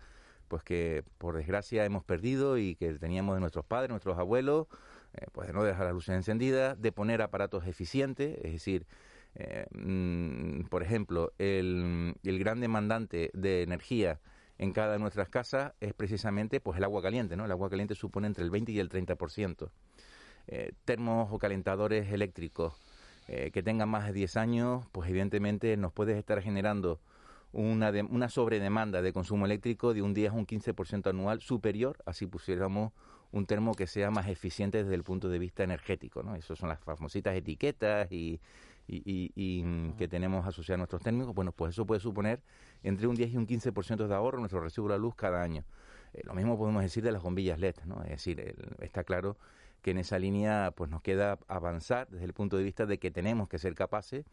pues que por desgracia hemos perdido y que teníamos de nuestros padres, nuestros abuelos, eh, pues de no dejar las luces encendidas, de poner aparatos eficientes, es decir, eh, mm, por ejemplo, el, el gran demandante de energía en cada de nuestras casas es precisamente pues el agua caliente, ¿no? El agua caliente supone entre el 20 y el 30%. Eh, termos o calentadores eléctricos eh, que tengan más de 10 años, pues evidentemente nos puede estar generando una, de- una sobredemanda de consumo eléctrico de un 10 a un 15% anual superior a si pusiéramos un termo que sea más eficiente desde el punto de vista energético, ¿no? Esas son las famositas etiquetas y, y, y- y, mm, que tenemos asociados a nuestros térmicos, bueno, pues eso puede suponer entre un 10 y un 15% de ahorro en nuestro recibo de la luz cada año. Eh, lo mismo podemos decir de las bombillas LED, ¿no? Es decir, el- está claro que en esa línea pues nos queda avanzar desde el punto de vista de que tenemos que ser capaces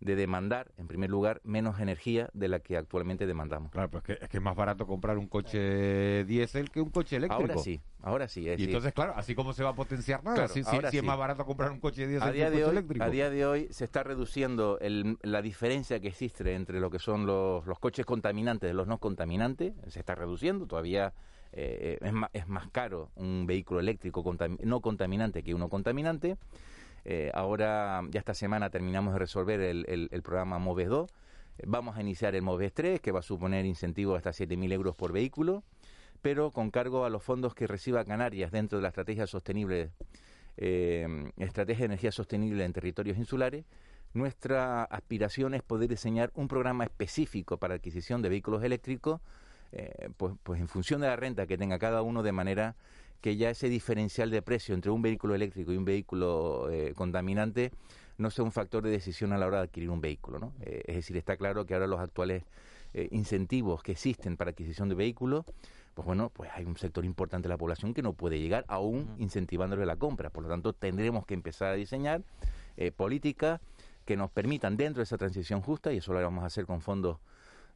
de demandar, en primer lugar, menos energía de la que actualmente demandamos. Claro, pues es que es, más barato comprar un coche diésel que un coche eléctrico. Ahora sí, ahora sí. y entonces, claro, así como se va a potenciar nada, si, es más barato comprar un coche diésel que un coche eléctrico. A día de hoy se está reduciendo la diferencia que existe entre lo que son los, los coches contaminantes de los no contaminantes, se está reduciendo, todavía eh, es, más, es más caro un vehículo eléctrico no contaminante que uno contaminante. Eh, ahora, ya esta semana terminamos de resolver el, el, programa MOVES 2. Vamos a iniciar el MOVES 3, que va a suponer incentivos hasta 7.000 euros por vehículo, pero con cargo a los fondos que reciba Canarias dentro de la estrategia sostenible, eh, estrategia de energía sostenible en territorios insulares. Nuestra aspiración es poder diseñar un programa específico para adquisición de vehículos eléctricos, eh, pues, pues en función de la renta que tenga cada uno, de manera que ya ese diferencial de precio entre un vehículo eléctrico y un vehículo eh, contaminante no sea un factor de decisión a la hora de adquirir un vehículo. ¿no? Eh, es decir, está claro que ahora los actuales eh, incentivos que existen para adquisición de vehículos, pues bueno, pues hay un sector importante de la población que no puede llegar aún incentivándole la compra. Por lo tanto, tendremos que empezar a diseñar políticas que nos permitan dentro de esa transición justa, y eso lo vamos a hacer con fondos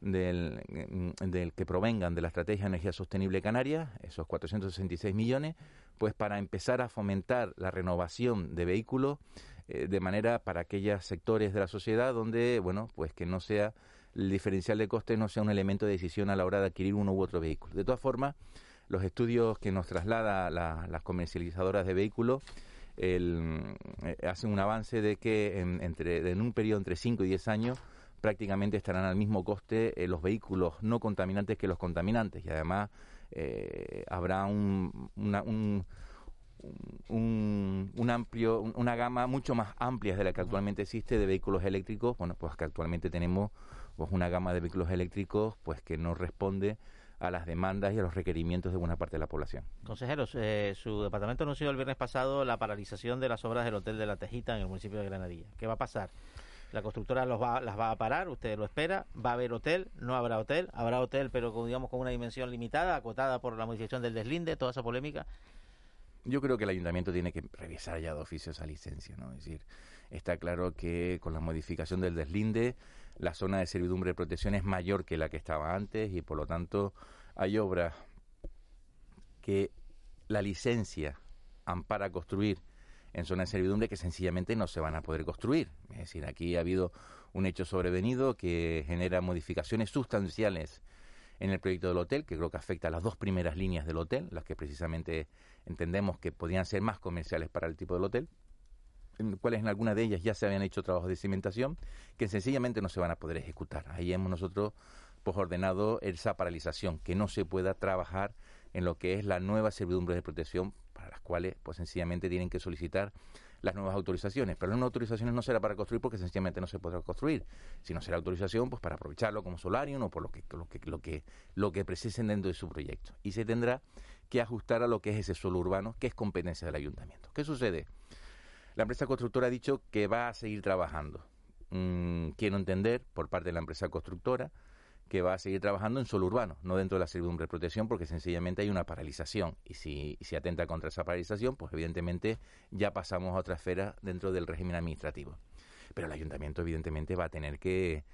del, mm, del, que provengan de la Estrategia de Energía Sostenible Canaria, esos 466 millones, pues para empezar a fomentar la renovación de vehículos eh, de manera para aquellos sectores de la sociedad donde, bueno, pues que no sea el diferencial de coste no sea un elemento de decisión a la hora de adquirir uno u otro vehículo. De todas formas, los estudios que nos traslada las comercializadoras de vehículos eh, hacen un avance de que en, entre, en un periodo entre 5 y 10 años prácticamente estarán al mismo coste eh, los vehículos no contaminantes que los contaminantes y además eh, habrá un, una, un, un, amplio, una gama mucho más amplia de la que actualmente existe de vehículos eléctricos. Bueno, pues que actualmente tenemos pues una gama de vehículos eléctricos pues que no responde a las demandas y a los requerimientos de buena parte de la población. Consejeros, eh, su departamento anunció el viernes pasado la paralización de las obras del Hotel de la Tejita en el municipio de Granadilla. ¿Qué va a pasar? La constructora va, las va a parar, usted lo espera, va a haber hotel, no habrá hotel, habrá hotel pero con, digamos con una dimensión limitada, acotada por la modificación del deslinde, toda esa polémica. Yo creo que el ayuntamiento tiene que revisar ya de oficio esa licencia, ¿no? Es decir, está claro que con la modificación del deslinde, la zona de servidumbre de protección es mayor que la que estaba antes y por lo tanto hay obras que la licencia ampara construir en zonas de servidumbre que sencillamente no se van a poder construir. Es decir, aquí ha habido un hecho sobrevenido que genera modificaciones sustanciales en el proyecto del hotel, que creo que afecta a las dos primeras líneas del hotel, las que precisamente entendemos que podían ser más comerciales para el tipo del hotel, en cuales en alguna de ellas ya se habían hecho trabajos de cimentación, que sencillamente no se van a poder ejecutar. Ahí hemos nosotros pues, ordenado esa paralización, que no se pueda trabajar en lo que es la nueva servidumbre de protección las cuales pues sencillamente tienen que solicitar las nuevas autorizaciones. Pero las nuevas autorizaciones no será para construir porque sencillamente no se podrá construir, sino será autorización pues para aprovecharlo como solario o por lo que, lo que, lo que, lo que precisen dentro de su proyecto. Y se tendrá que ajustar a lo que es ese suelo urbano, que es competencia del ayuntamiento. ¿Qué sucede? La empresa constructora ha dicho que va a seguir trabajando. Mm, quiero entender, por parte de la empresa constructora, que va a seguir trabajando en suelo urbano, no dentro de la servidumbre de protección, porque sencillamente hay una paralización. Y si se atenta contra esa paralización, pues evidentemente ya pasamos a otra esfera dentro del régimen administrativo. Pero el ayuntamiento evidentemente va a tener que,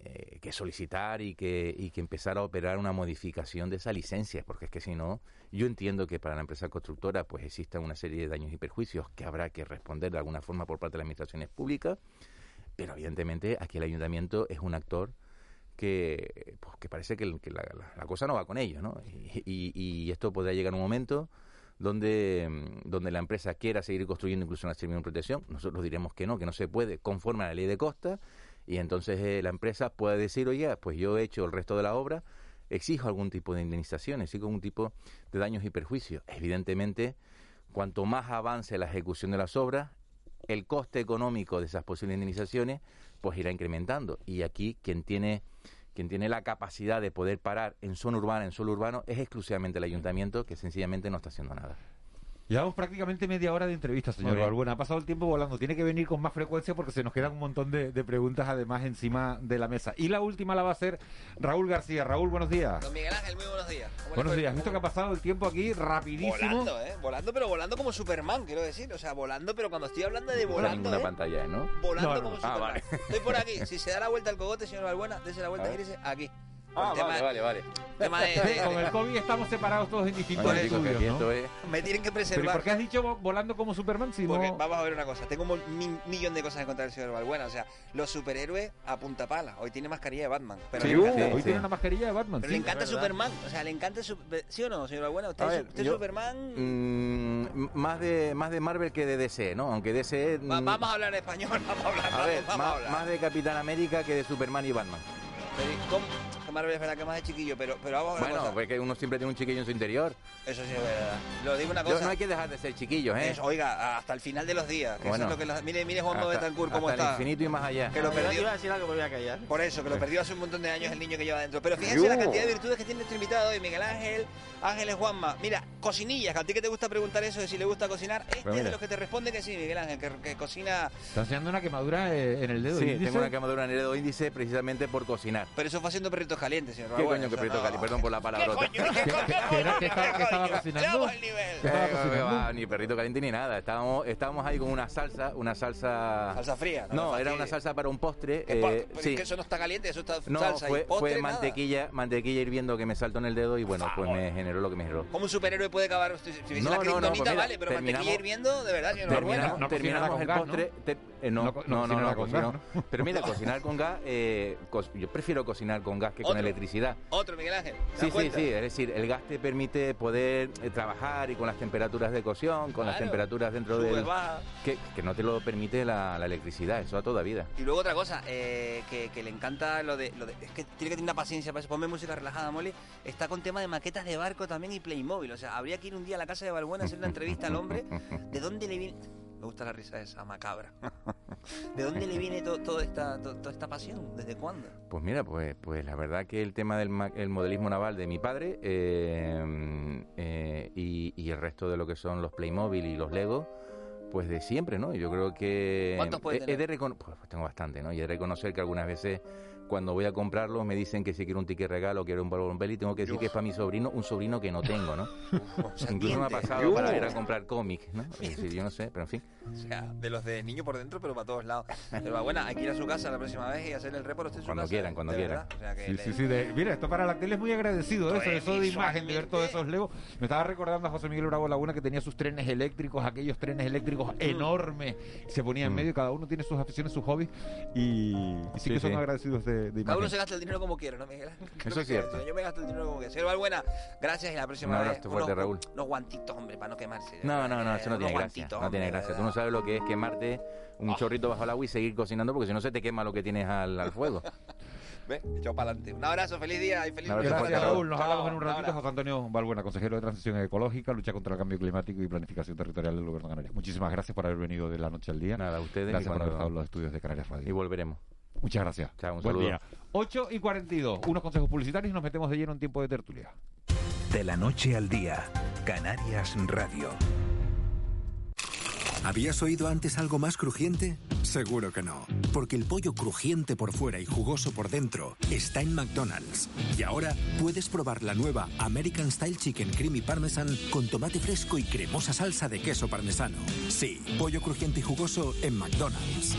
eh, que solicitar y que, y que empezar a operar una modificación de esa licencia, porque es que si no, yo entiendo que para la empresa constructora pues exista una serie de daños y perjuicios que habrá que responder de alguna forma por parte de las administraciones públicas, pero evidentemente aquí el ayuntamiento es un actor que, pues, que parece que, la, cosa no va con ellos, ¿no? Y, esto podrá llegar un momento donde, mm, donde la empresa quiera seguir construyendo incluso una de protección, nosotros diremos que no, que no se puede, conforme a la ley de costa, y entonces eh, la empresa puede decir, oye, pues yo he hecho el resto de la obra, exijo algún tipo de indemnización, exijo algún tipo de daños y perjuicios. Evidentemente, cuanto más avance la ejecución de las obras, el coste económico de esas posibles indemnizaciones pues irá incrementando. Y aquí quien tiene quien tiene la capacidad de poder parar en zona urbana, en suelo urbano, es exclusivamente el ayuntamiento que sencillamente no está haciendo nada. Llevamos prácticamente media hora de entrevista, señor. Balbuena. Ha pasado el tiempo volando. Tiene que venir con más frecuencia porque se nos quedan un montón de, de preguntas además encima de la mesa. Y la última la va a hacer Raúl García. Raúl, buenos días. Don Miguel Ángel, muy buenos días. ¿Cómo le Buenos días. ¿Has visto que ha pasado el tiempo aquí rapidísimo? Volando, ¿eh? Volando, pero volando como Superman, quiero decir. O sea, volando, pero cuando estoy hablando de No volando, ninguna ¿eh? pantalla, ¿no? Volando No, no. como Ah, Superman. vale. Estoy por aquí. *laughs* Si se da la vuelta el cogote, señor Balbuena, dése la vuelta gírese aquí. Ah, tema- vale, vale, vale. tema de- de- Con el COVID estamos separados todos en distintos que estudios, es- Me tienen que Pero ¿y preservar. por qué has dicho vo- volando como Superman si Porque no...? vamos a ver una cosa, tengo un mi- millón de cosas en contra del señor Balbuena. O sea, los superhéroes a punta pala. Hoy tiene mascarilla de Batman. Pero Sí, encanta, hoy tiene una mascarilla de Batman. pero sí. le encanta. Superman. O sea, le encanta su- ¿Sí o no, señor Balbuena? ¿Usted, ver, usted es yo- Superman? Mm, más de más de Marvel que de DC, ¿no? Aunque DC Va- mm, vamos a hablar español, *laughs* vamos a hablar. a vamos, ver, vamos a más, hablar. más de Capitán América que de Superman y Batman. Pero, ¿cómo? Marvel es verdad que más de chiquillo, pero, pero vamos a ver Bueno, cosa. pues que uno siempre tiene un chiquillo en su interior. Eso sí es verdad. Lo digo una Yo- cosa. no hay que dejar de ser chiquillos, ¿eh? Es, oiga, hasta el final de los días. Que Bueno. eso es lo que la- mire, mire Juan Hasta- Betancourt cómo hasta el está. infinito y más allá. Que lo Yo perdió. iba a decir algo, voy a callar. Por eso, que lo perdió hace un montón de años el niño que lleva dentro. Pero fíjense la cantidad de virtudes que tiene nuestro invitado hoy, Miguel Ángel, Ángeles Juanma. Mira, cocinillas, que a ti que te gusta preguntar eso de si le gusta cocinar, este es mira. de los que te responde que sí, Miguel Ángel, que, que cocina. Está enseñando una quemadura eh, en el dedo Sí, índice. tengo una quemadura en el dedo índice precisamente por cocinar. Pero eso fue haciendo perritos calientes, señor. ¿Qué coño que perrito no. cali? Perdón por la palabrota. ¿Qué coño? ¿Qué coño? ¿Qué estaba- qué estaba cocinando? El nivel. ¿Qué estaba cocinando? va, ni perrito caliente ni nada. Estábamos, estábamos ahí con una salsa, una salsa. Salsa fría, no No, era una salsa para un postre. ¿Qué po- eh, es sí. que eso no está caliente, eso está No, salsa fue, y postre, fue nada. mantequilla, mantequilla hirviendo que me saltó en el dedo y bueno, pues me generó lo que me generó. ¿Cómo un superhéroe puede acabar? Si si hubiese No, la no, no, pues vale, pero terminamos- mantequilla hirviendo, de verdad, señor. Terminamos, no terminamos el postre. te- eh, no, No no, no, Pero mira, *laughs* cocinar con gas, eh, yo prefiero cocinar con gas que con electricidad. Otro, Miguel Ángel. ¿te das Sí, sí, sí, es decir, el gas te permite poder eh, trabajar y con las temperaturas de cocción, con las temperaturas dentro Subes, del... Que, que no te lo permite la, la electricidad, eso a toda vida. Y luego otra cosa, eh, que, que le encanta lo de, lo de- Es que tiene que tener una paciencia para eso. Ponme música relajada, Molly. Está con tema de maquetas de barco también y Playmobil. O sea, habría que ir un día a la casa de Balbuena a hacer una entrevista al hombre. ¿De dónde le viene.? Me gusta la risa esa, macabra. *laughs* ¿De dónde le viene to- toda, esta, to- toda esta pasión? ¿Desde cuándo? Pues mira, pues, pues la verdad que el tema del el modelismo naval de mi padre eh, eh, y, y el resto de lo que son los Playmobil y los Lego, pues de siempre, ¿no? Yo creo que... ¿Cuántos puede he- he tener? de recono- pues tengo bastante, ¿no? Y he de reconocer que algunas veces cuando voy a comprarlos me dicen que si quiero un ticket regalo, quiero un Barbel y tengo que decir que es para mi sobrino, un sobrino que no tengo, ¿no? *laughs* Incluso me ha pasado para ir a comprar cómics, ¿no? Es decir, yo no sé, pero en fin. O sea, de los de niño por dentro, pero para todos lados. Pero Balbuena, hay que ir a su casa la próxima vez y hacer el report usted en su Cuando casa, quieran, cuando quieran. O sea, Sí, le- sí, sí. de- mira, esto para la tele es muy agradecido, eso, eso de imagen, de ver todos esos Legos. Me estaba recordando a José Miguel Bravo Laguna que tenía sus trenes eléctricos, aquellos trenes eléctricos enormes. Se ponía en Mm. medio cada uno tiene sus aficiones, sus hobbies. Y, y sí, Sí, que son sí. agradecidos de, de Cada uno se gasta el dinero como quiere, ¿no, Miguel? Creo *laughs* Eso es cierto. Yo me gasto el dinero como quiera. Señor Balbuena, gracias y la próxima Un vez. abrazo fuerte, unos, Raúl. Unos guantitos, hombre, para no quemarse. No, no, no, eso no tiene gracia. No tiene gracia. de Tú no sabes lo que es quemarte un chorrito bajo el agua y seguir cocinando porque si no se te quema lo que tienes al, al fuego. *laughs* Ve, echado para adelante. Un abrazo, feliz día y feliz Un abrazo día. fuerte, Gracias, Raúl. Nos Chao, hablamos en un ratito. José Antonio Balbuena, consejero de Transición Ecológica, lucha contra el cambio climático y planificación territorial del Gobierno de Canarias. Muchísimas gracias por haber venido de la noche al día. Nada, a ustedes Gracias por haber estado en los estudios de Canarias Radio. Y volveremos. Muchas gracias. Chao, un Buen saludo. día. 8 y 42. Unos consejos publicitarios y nos metemos de lleno en tiempo de tertulia. De la noche al día, Canarias Radio. ¿Habías oído antes algo más crujiente? Seguro que no, porque el pollo crujiente por fuera y jugoso por dentro está en McDonald's. Y ahora puedes probar la nueva American Style Chicken Creamy Parmesan con tomate fresco y cremosa salsa de queso parmesano. Sí, pollo crujiente y jugoso en McDonald's.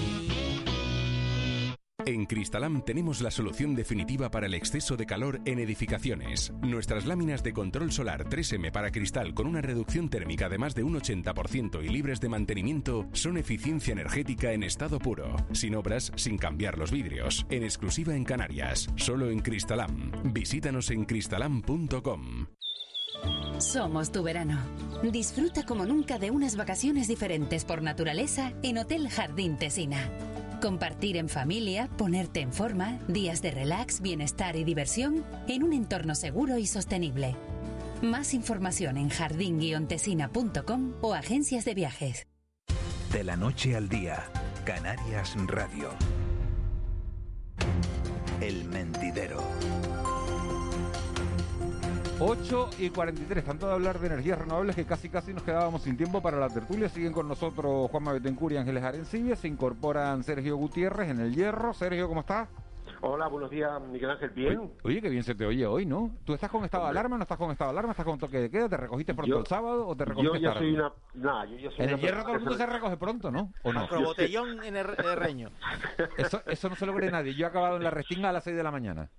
En Cristalam tenemos la solución definitiva para el exceso de calor en edificaciones. Nuestras láminas de control solar 3M para cristal con una reducción térmica de más de un 80% y libres de mantenimiento son eficiencia energética en estado puro, sin obras, sin cambiar los vidrios, en exclusiva en Canarias, solo en Cristalam. Visítanos en cristalam.com. Somos tu verano. Disfruta como nunca de unas vacaciones diferentes por naturaleza en Hotel Jardín Tesina. Compartir en familia, ponerte en forma, días de relax, bienestar y diversión en un entorno seguro y sostenible. Más información en jardín-tesina.com o agencias de viajes. De la noche al día, Canarias Radio. El mentidero. 8 y 43, tanto de hablar de energías renovables que casi casi nos quedábamos sin tiempo para la tertulia. Siguen con nosotros Juanma Betencur y Ángeles Arencibia. Se incorporan Sergio Gutiérrez en el hierro. Sergio, ¿cómo estás? Hola, buenos días, Miguel Ángel. ¿Bien? Oye, oye, qué bien se te oye hoy, ¿no? ¿Tú estás con estado de alarma? ¿No estás con estado de alarma? ¿Estás con toque de queda? ¿Te recogiste pronto el sábado o te recogiste Yo ya tarde? soy una... Nah, yo ya soy En el hierro todo el mundo se recoge pronto, ¿no? ¿O no? Macrobotellón en el el reño. Eso, eso no se lo cree nadie. Yo he acabado en la restinga a las 6 de la mañana.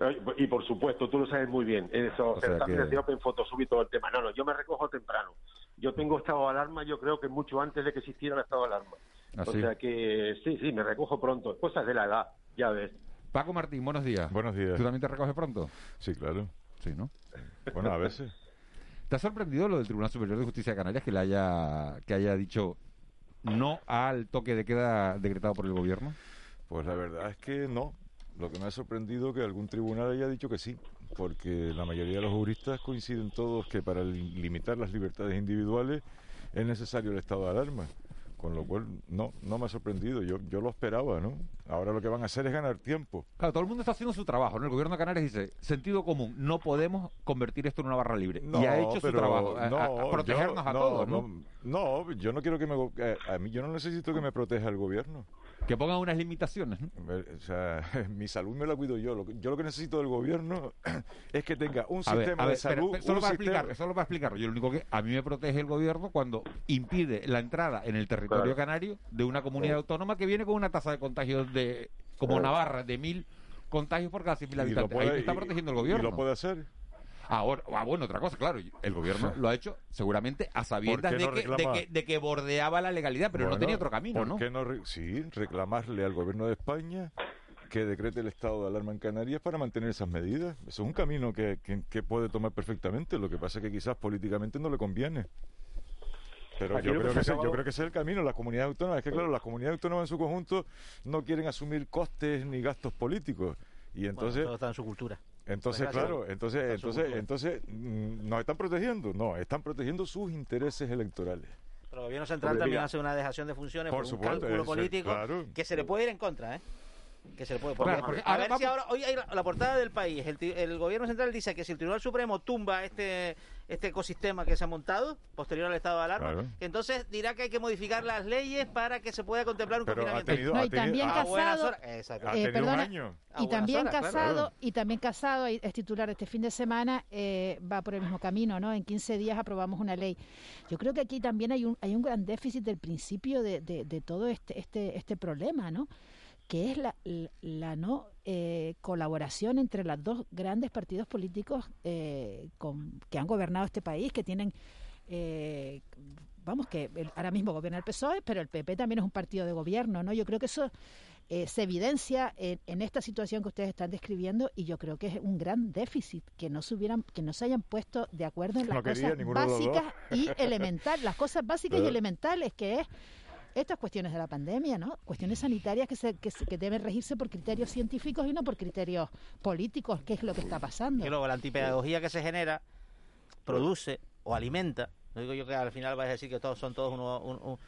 Eh, Y por supuesto, tú lo sabes muy bien. Eso, O sea certámenes que- de Open Photosub y todo el tema. No, no, yo me recojo temprano. Yo tengo estado de alarma, yo creo que mucho antes de que existiera el estado de alarma. ¿Ah, o sea que sí, sí, me recojo pronto. Cosas de la edad, ya ves. Paco Martín, buenos días. Buenos días. ¿Tú también te recoges pronto? Sí, claro. Sí, ¿no? Bueno, a veces. *laughs* ¿Te ha sorprendido lo del Tribunal Superior de Justicia de Canarias que le haya que haya dicho no al toque de queda decretado por el gobierno? Pues la verdad es que no. Lo que me ha sorprendido que algún tribunal haya dicho que sí, porque la mayoría de los juristas coinciden todos que para li- limitar las libertades individuales es necesario el estado de alarma. Con lo cual, no, no me ha sorprendido. Yo, yo lo esperaba, ¿no? Ahora lo que van a hacer es ganar tiempo. Claro, todo el mundo está haciendo su trabajo, ¿no? El gobierno de Canarias dice, sentido común, no podemos convertir esto en una barra libre. y ha hecho su pero trabajo, a- a- a, no, protegernos yo- a no, todos, ¿no? No, no, yo no quiero que me... eh, A mí yo no necesito que me proteja el gobierno. Que pongan unas limitaciones, ¿no? Eh, O sea, *laughs* mi salud me la cuido yo. Yo lo que necesito del gobierno *clears throat* es que tenga un A sistema ver, de salud... espera, solo un para sistema- explicar, solo para explicarlo. Yo lo único que a mí me protege el gobierno cuando impide la entrada en el territorio Claro. canario de una comunidad Claro. autónoma que viene con una tasa de contagios de como Claro. Navarra de mil contagios por cada 100.000 Y lo habitantes. Ahí puede- está y- protegiendo el y gobierno. lo puede hacer. Ahora, ah, bueno, otra cosa, claro, el gobierno lo ha hecho seguramente a sabiendas ¿Por qué de, que, de, que, de que bordeaba la legalidad, pero no tenía otro camino, ¿por ¿no? qué no sí, reclamarle al gobierno de España que decrete el estado de alarma en Canarias para mantener esas medidas. Eso es un camino que, que- que puede tomar perfectamente. Lo que pasa es que quizás políticamente no le conviene. Pero yo creo, se que ese, yo creo que ese es el camino. Las comunidades autónomas, es que claro, las comunidades autónomas en su conjunto no quieren asumir costes ni gastos políticos. Y entonces... todo está en su cultura. Entonces, Desgracia, claro, entonces, entonces, entonces, mm, nos están protegiendo, no, están protegiendo sus intereses electorales. Pero el gobierno central también hace una dejación de funciones Por por, supuesto, un cálculo eso, político claro. que se le puede ir en contra, ¿eh? Que se le puede porque- Claro, porque a ver si ahora hoy hay la, la portada del país el, ti- el gobierno central dice que si el Tribunal Supremo tumba este este ecosistema que se ha montado posterior al estado de alarma Claro. entonces dirá que hay que modificar las leyes para que se pueda contemplar un Pero ha confinamiento tenido- No, ha y también a a buenas casado, eh, un año. Y buenas también horas, claro. casado, y también casado, es titular este fin de semana, eh, va por el mismo camino, ¿no? En 15 días aprobamos una ley. Yo creo que aquí también hay un, hay un gran déficit del principio de, de, de todo este, este, este problema, ¿no? Que es la, la, la no eh, colaboración entre los dos grandes partidos políticos eh, con, que han gobernado este país, que tienen eh, vamos, que el- ahora mismo gobierna el PSOE, pero el PP también es un partido de gobierno, ¿no? Yo creo que eso eh, se evidencia en, en esta situación que ustedes están describiendo y yo creo que es un gran déficit que no se hubieran, que no se hayan puesto de acuerdo en No las quería cosas básicas y elementales, las cosas básicas y Claro. *laughs* elementales que es estas cuestiones de la pandemia, ¿no? Cuestiones sanitarias que, se, que, se- que deben regirse por criterios científicos y no por criterios políticos, que es lo que está pasando. Y luego la antipedagogía que se genera produce o alimenta. No digo yo que al final vais a decir que todos son todos uno- un- un-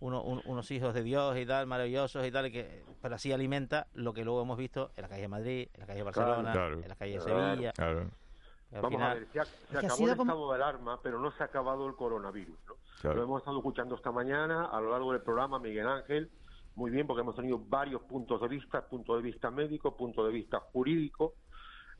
uno- un- unos hijos de Dios y tal, maravillosos y tal, y que, pero así alimenta lo que luego hemos visto en la calle de Madrid, en la calle de Barcelona, Claro. en la calle de Claro. Sevilla. Claro. Vamos final- a ver, se, ha- se acabó el como- estado de alarma, pero no se ha acabado el coronavirus. ¿no? Claro. Lo hemos estado escuchando esta mañana a lo largo del programa, Miguel Ángel, muy bien, porque hemos tenido varios puntos de vista, punto de vista médico, punto de vista jurídico,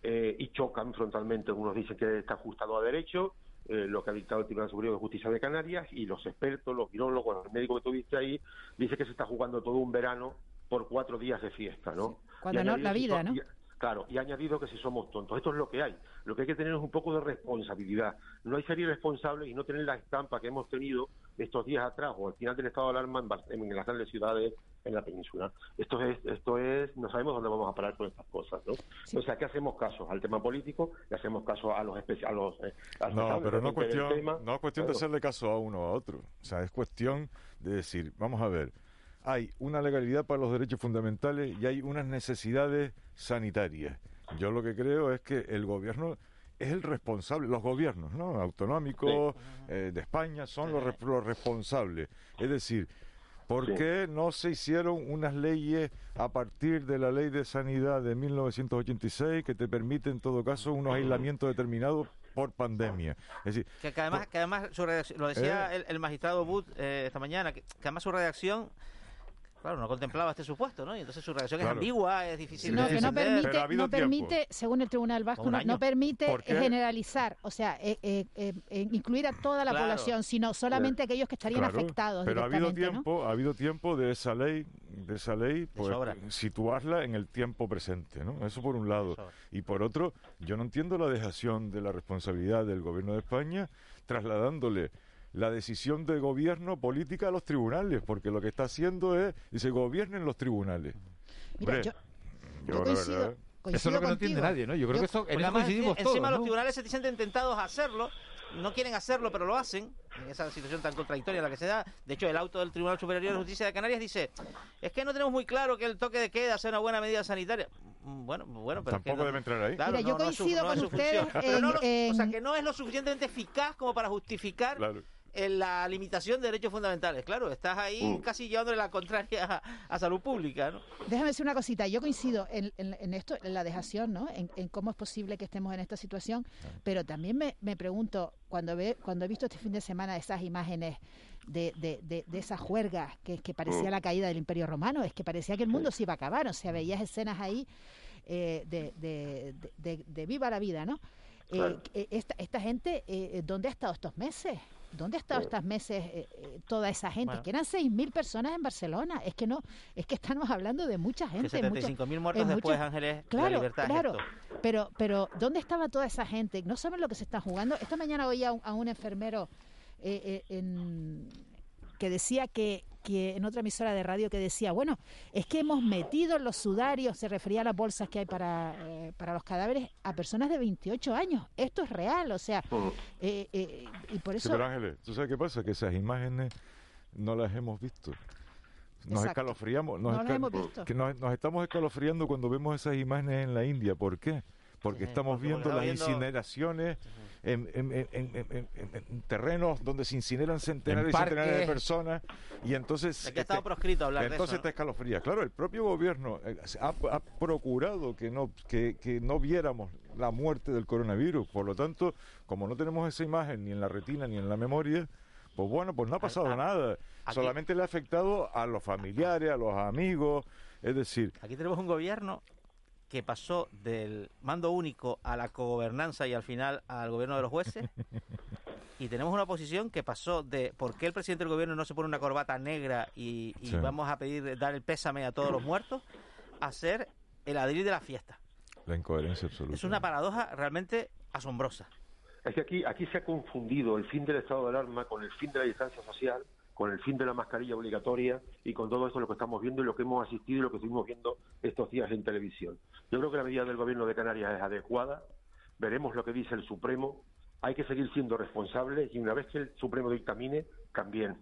eh, y chocan frontalmente. Unos dicen que está ajustado a derecho, eh, lo que ha dictado el Tribunal Superior de Justicia de Canarias, y los expertos, los virólogos, el médico que tuviste ahí, dice que se está jugando todo un verano por cuatro días de fiesta, ¿no? Cuando no, la vida, ¿no? y- Claro, y ha añadido que si somos tontos. Esto es lo que hay. Lo que hay que tener es un poco de responsabilidad. No hay ser irresponsables y no tener la estampa que hemos tenido estos días atrás o al final del estado de alarma en, Bar- en las grandes ciudades en la península. Esto es, esto es, no sabemos dónde vamos a parar con estas cosas, ¿no? O sea, que hacemos caso al tema político, le hacemos caso a los a los, eh, a los No, pero no cuestión, tema. no es cuestión de hacerle caso a uno o a otro. O sea, es cuestión de decir, vamos a ver, hay una legalidad para los derechos fundamentales y hay unas necesidades sanitarias. Yo lo que creo es que el gobierno es el responsable, los gobiernos, ¿no? Autonómicos eh, de España son los, re- los responsables. Es decir, ¿por Sí. qué no se hicieron unas leyes a partir de la ley de sanidad de 1986 que te permiten en todo caso unos aislamientos determinados por pandemia. Es decir, Que, que además, que además su lo decía Eh. el, el magistrado Booth eh, esta mañana, que, que además su redacción, claro, no contemplaba este supuesto, ¿no? Y entonces su redacción es Claro. ambigua, es difícil No, de que no permite, no permite según el Tribunal Vasco, no, permite generalizar, o sea, eh, eh, eh, eh, incluir a toda la Claro. población, sino solamente aquellos que estarían Claro, afectados Pero ha habido directamente, ¿no? tiempo, ha habido tiempo de esa ley, de esa ley, pues situarla en el tiempo presente, ¿no? Eso por un lado. Y por otro, yo no entiendo la dejación de la responsabilidad del gobierno de España trasladándole la decisión de gobierno política a los tribunales, porque lo que está haciendo es, dice, gobiernen los tribunales. Mira, Hombre, yo- yo yo la coincido- verdad- coincido Eso es lo que no entiende nadie, ¿no? Yo creo Yo- que eso, en Porque eso además, coincidimos en- todos, encima los tribunales se sienten tentados a hacerlo, no quieren hacerlo, pero lo hacen, en esa situación tan contradictoria en la que se da. De hecho, el auto del Tribunal Superior de Justicia de Canarias dice, es que no tenemos muy claro que el toque de queda sea una buena medida sanitaria. Mm, Bueno, bueno, pero es que Tampoco no- debe entrar ahí. Claro, Mira, yo no, no es su- coincido con ustedes en- no lo- O sea, en- que no es lo suficientemente eficaz como para justificar Claro. En la limitación de derechos fundamentales. Claro, estás ahí Mm. casi llevándole la contraria a, a salud pública, ¿no? Déjame decir una cosita, yo coincido en, en- en esto, en la dejación, ¿no? En, en cómo es posible que estemos en esta situación, pero también me, me pregunto, cuando, ve, cuando he visto este fin de semana esas imágenes de, de, de, de esas juergas que, que parecía Mm. la caída del Imperio Romano, es que parecía que el mundo se iba a acabar, o sea, veías escenas ahí eh, de, de, de- de- de viva la vida, ¿no? Eh, Claro. eh, esta, esta gente, eh, ¿dónde ha estado estos meses? ¿Dónde ha estado estos meses eh, eh, toda esa gente? Bueno. Que eran 6.000 personas en Barcelona. Es que no, es que estamos hablando de mucha gente. Que 75.000 mucho- muertos después, muchas- Ángeles, la Claro, libertad es claro. Pero, pero, ¿dónde estaba toda esa gente? No saben lo que se está jugando. Esta mañana oía a un, a un enfermero eh, eh, en- que decía que, que en otra emisora de radio que decía, bueno, es que hemos metido en los sudarios, se refería a las bolsas que hay para, eh, para los cadáveres, a personas de 28 años. Esto es real, o sea, eh, eh, y por Sí, eso... pero Ángeles, ¿tú sabes qué pasa? Que esas imágenes no las hemos visto. Nos Exacto. escalofriamos. No Nos, las esca- hemos visto. que nos, nos estamos escalofriando cuando vemos esas imágenes en la India. ¿Por qué? Porque Sí, estamos porque viendo las viendo- incineraciones en, en- en- en- en- en- en terrenos donde se incineran centenares En y centenares de personas y entonces... Es que ha estado te- proscrito hablar de entonces eso, ¿no? te escalofrías. Claro, el propio gobierno eh, ha, ha procurado que no, que, que no viéramos la muerte del coronavirus. Por lo tanto, como no tenemos esa imagen ni en la retina ni en la memoria, pues bueno, pues no ha pasado nada. aquí- Solamente le ha afectado a los familiares, a los amigos. Es decir, Aquí tenemos un gobierno que pasó del mando único a la cogobernanza y al final al gobierno de los jueces. *laughs* Y tenemos una oposición que pasó de por qué el presidente del gobierno no se pone una corbata negra y, y Sí. vamos a pedir dar el pésame a todos los muertos a ser el adril de la fiesta. la incoherencia absoluta. Es una paradoja realmente asombrosa. Es que aquí, aquí se ha confundido el fin del estado de alarma con el fin de la distancia social, con el fin de la mascarilla obligatoria y con todo eso lo que estamos viendo y lo que hemos asistido y lo que estuvimos viendo estos días en televisión. Yo creo que la medida del gobierno de Canarias es adecuada. Veremos lo que dice el Supremo. Hay que seguir siendo responsables y una vez que el Supremo dictamine, cambien.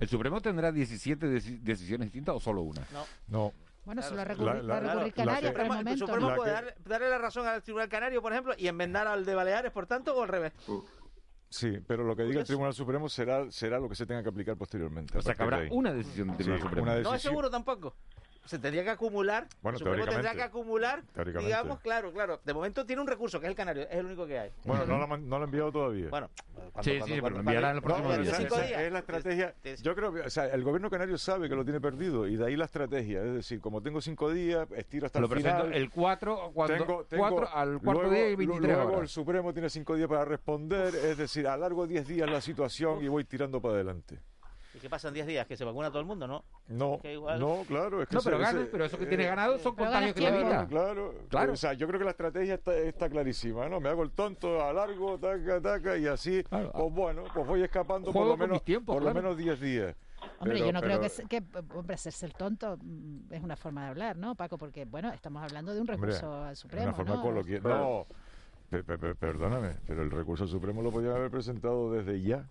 ¿El Supremo tendrá 17 deci- decisiones distintas o solo una? No. No. Bueno, se lo ha La- recurri- la- va a recurrir la- Canarias por el El momento. Supremo La puede que- darle, darle la razón al Tribunal Canario, por ejemplo, y enmendar al de Baleares, por tanto, o al revés. Sí, pero lo que diga el Tribunal Supremo será será lo que se tenga que aplicar posteriormente. O sea, que habrá una decisión del Tribunal Sí, Supremo. No es seguro tampoco. Se tendría que acumular. Bueno, el Supremo tendrá que acumular, Teóricamente. digamos, claro, claro. De momento tiene un recurso, que es el canario, es el único que hay. Bueno, no lo, no lo han enviado todavía. Bueno, Sí, sí, pero lo enviarán el próximo día. cinco días. es la estrategia. Yo creo que, o sea, el gobierno canario sabe que lo tiene perdido y de ahí la estrategia. Es decir, como tengo cinco días, estiro hasta Lo el presento final. el 4, cuando, Tengo- tengo- 4 al cuarto luego- día y 23 luego horas. el Supremo tiene cinco días para responder, es decir, alargo 10 días la situación y voy tirando para adelante. ¿Y qué pasa en 10 días? ¿Que se vacuna todo el mundo? No. No, Que igual- no, claro. Es que No, pero ese- ganas, ese- pero eso que eh, tienes ganado son contagios que ganas evita. Claro, Claro. O sea, yo creo que la estrategia está, está clarísima, ¿no? Me hago el tonto, alargo, taca, taca, y así, Claro. pues bueno, pues voy escapando por lo menos, tiempos, por claro. lo menos 10 días. Hombre, Pero- yo no creo que, hombre, hacerse el tonto mm, es una forma de hablar, ¿no, Paco? Porque, bueno, estamos hablando de un Hombre, recurso al de Supremo, una forma ¿no? coloquial. No, pe- pe- pe- perdóname, pero el recurso al Supremo lo podían haber presentado desde ya.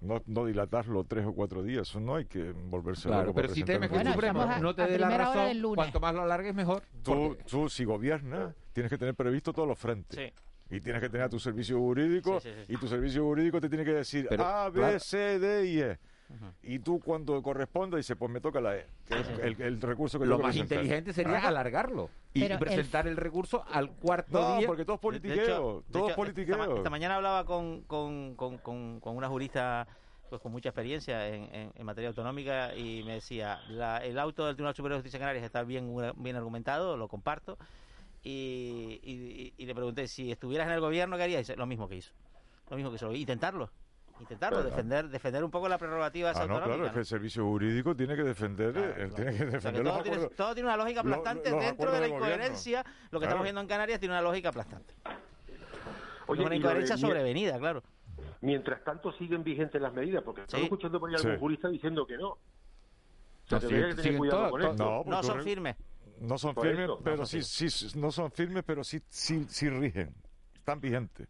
No, no dilatarlo tres o cuatro días, eso no hay que volverse Claro, loco para pero si temes que el Supremo a- no te dé la primera hora razón, del lunes. cuanto más lo alargues mejor. Tú, tú, si gobiernas, tienes que tener previsto todos los frentes. Sí. Y tienes que tener a tu servicio jurídico Sí, sí, sí. y tu servicio jurídico te tiene que decir Pero, A, B, claro. C, D y E. y tú cuando corresponda dices, pues me toca la E, que es el, el recurso que Lo tengo que más presentar. inteligente sería alargarlo y Pero presentar el, recurso al cuarto No, día. porque todo es De- de politiqueo, hecho- de todo es hecho, politiqueo. Esta, ma- esta mañana hablaba con, con, con, con- con una jurista pues con mucha experiencia en, en- en materia autonómica y me decía, la- el auto del Tribunal Superior de Justicia Canarias está bien, bien argumentado, lo comparto. Y, y- y le pregunté, si estuvieras en el gobierno, ¿qué harías? Dice, lo mismo que hizo. Lo mismo que hizo. Intentarlo. Intentarlo, Claro. defender defender un poco la prerrogativa esa Ah, no, claro, es que el servicio jurídico tiene que defender, él tiene que O sea, que defender los todo, tiene, todo tiene una lógica Lo- aplastante los dentro de la gobierno. incoherencia. Lo que Claro. estamos viendo en Canarias tiene una lógica aplastante. Oye, una incoherencia de- sobrevenida, claro. Mientras tanto siguen vigentes las medidas, porque estamos escuchando por ahí algún Sí. jurista diciendo que no. O sea, No, que sí, habría que tener cuidado con esto. no, No son re- firmes. No son firmes, pero sí, sí, no son firmes, pero sí, sí, sí rigen, están vigentes.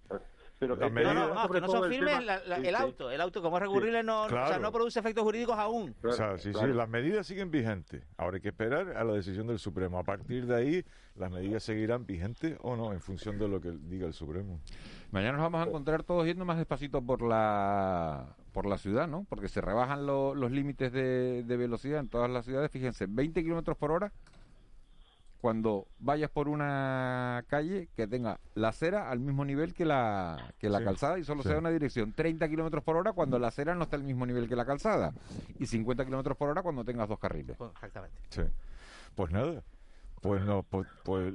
Pero Las No, medidas- no, no, que no son firmes la- la- Sí, el sí. auto. El auto, como es recurrible, no, o sea, Claro. no produce efectos jurídicos aún. o sea, sí, sí, las medidas siguen vigentes. Ahora hay que esperar a la decisión del Supremo. A partir de ahí, las medidas seguirán vigentes o no, en función de lo que diga el Supremo. Mañana nos vamos a encontrar todos yendo más despacito por la por la ciudad, ¿no? Porque se rebajan lo- los límites de, de velocidad en todas las ciudades. Fíjense, 20 kilómetros por hora cuando vayas por una calle que tenga la acera al mismo nivel que la que la Sí, calzada y solo sí. sea una dirección. 30 kilómetros por hora cuando la acera no está al mismo nivel que la calzada. Y 50 kilómetros por hora cuando tengas dos carriles. Exactamente. Sí. Pues nada. Pues no, pues, pues,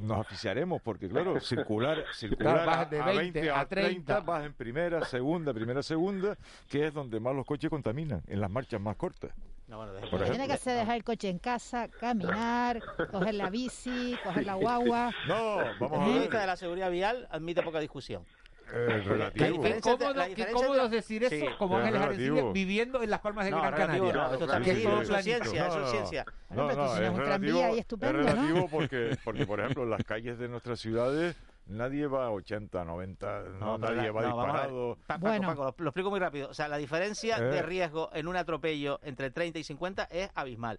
nos oficiaremos porque claro, *laughs* circular, circular vas a, de a 20 a 30. vas en primera, segunda, primera, segunda, que es donde más los coches contaminan, en las marchas más cortas. Por Lo que tiene que hacer es dejar el coche en casa, caminar, coger la bici, coger la guagua. No, vamos a ver. de la seguridad vial, admite poca discusión. Eh, relativo. Qué cómodo, la qué diferencia cómodo entre- es decir eso, Sí. como Es Ángeles relativo. Arencibia, viviendo en las Palmas de No, Gran Canaria. no, es eso es planito. ciencia, eso es ciencia. No, pero tú no, tienes es un relativo, tranvía ahí estupendo, es ¿no? relativo porque, porque, por ejemplo, en las calles de nuestras ciudades nadie va a 80, 90, no, pero nadie la- va no, disparado. Pa- Paco, Bueno. Paco, lo, lo explico muy rápido. O sea, la diferencia Eh. de riesgo en un atropello entre 30 y 50 es abismal.